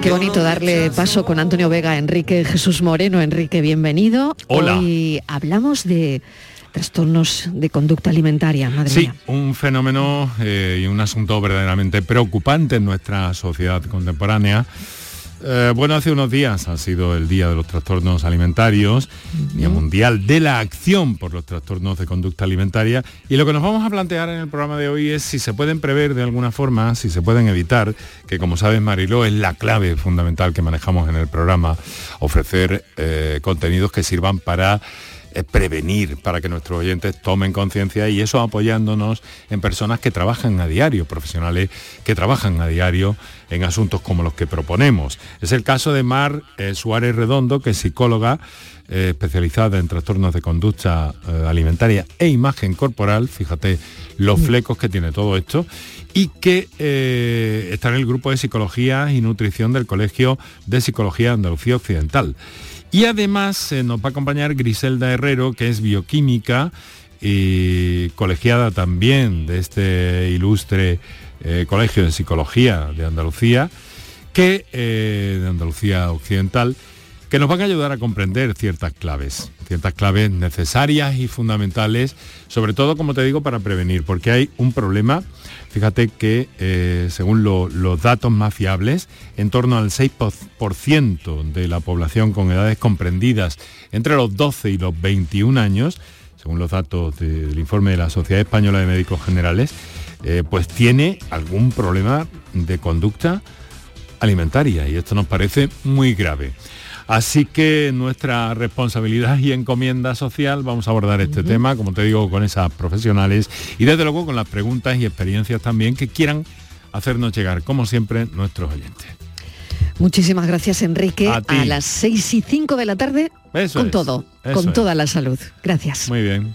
[SPEAKER 2] Qué bonito darle paso con Antonio Vega Enrique Jesús Moreno. Enrique, bienvenido.
[SPEAKER 28] Hola.
[SPEAKER 2] Hoy hablamos de trastornos de conducta alimentaria, madre
[SPEAKER 28] Sí,
[SPEAKER 2] mía.
[SPEAKER 28] un fenómeno eh, y un asunto verdaderamente preocupante en nuestra sociedad contemporánea. Eh, bueno, hace unos días ha sido el Día de los Trastornos Alimentarios, Día Mundial de la Acción por los Trastornos de Conducta Alimentaria, y lo que nos vamos a plantear en el programa de hoy es si se pueden prever de alguna forma, si se pueden evitar, que como sabes Mariló es la clave fundamental que manejamos en el programa, ofrecer eh, contenidos que sirvan para eh, prevenir, para que nuestros oyentes tomen conciencia y eso apoyándonos en personas que trabajan a diario, profesionales que trabajan a diario en asuntos como los que proponemos. Es el caso de Mar eh, Suárez Redondo, que es psicóloga eh, especializada en trastornos de conducta alimentaria e imagen corporal, fíjate los
[SPEAKER 2] Mm.
[SPEAKER 28] flecos que tiene todo esto, y que está en el grupo de psicología y nutrición del Colegio de Psicología Andalucía Occidental. Y además eh, nos va a acompañar Griselda Herrero, que es bioquímica y colegiada también de este ilustre eh, Colegio de Psicología de Andalucía, que, eh, de Andalucía Occidental, que nos van a ayudar a comprender ciertas claves, ciertas claves necesarias y fundamentales, sobre todo, como te digo, para prevenir, porque hay un problema, fíjate que eh, según lo- los datos más fiables, en torno al 6% de la población con edades comprendidas entre los 12 y los 21 años, según los datos de- del informe de la Sociedad Española de Médicos Generales, eh, pues tiene algún problema de conducta alimentaria y esto nos parece muy grave. Así que nuestra responsabilidad y encomienda social vamos a abordar este tema, como te digo, con esas profesionales y desde luego con las preguntas y experiencias también que quieran hacernos llegar, como siempre, nuestros oyentes.
[SPEAKER 2] Muchísimas gracias, Enrique.
[SPEAKER 28] A
[SPEAKER 2] A, las 6 y 5 de la tarde,
[SPEAKER 28] Eso
[SPEAKER 2] con
[SPEAKER 28] es,
[SPEAKER 2] todo,
[SPEAKER 28] eso
[SPEAKER 2] con
[SPEAKER 28] es.
[SPEAKER 2] toda la salud. Gracias.
[SPEAKER 28] Muy bien.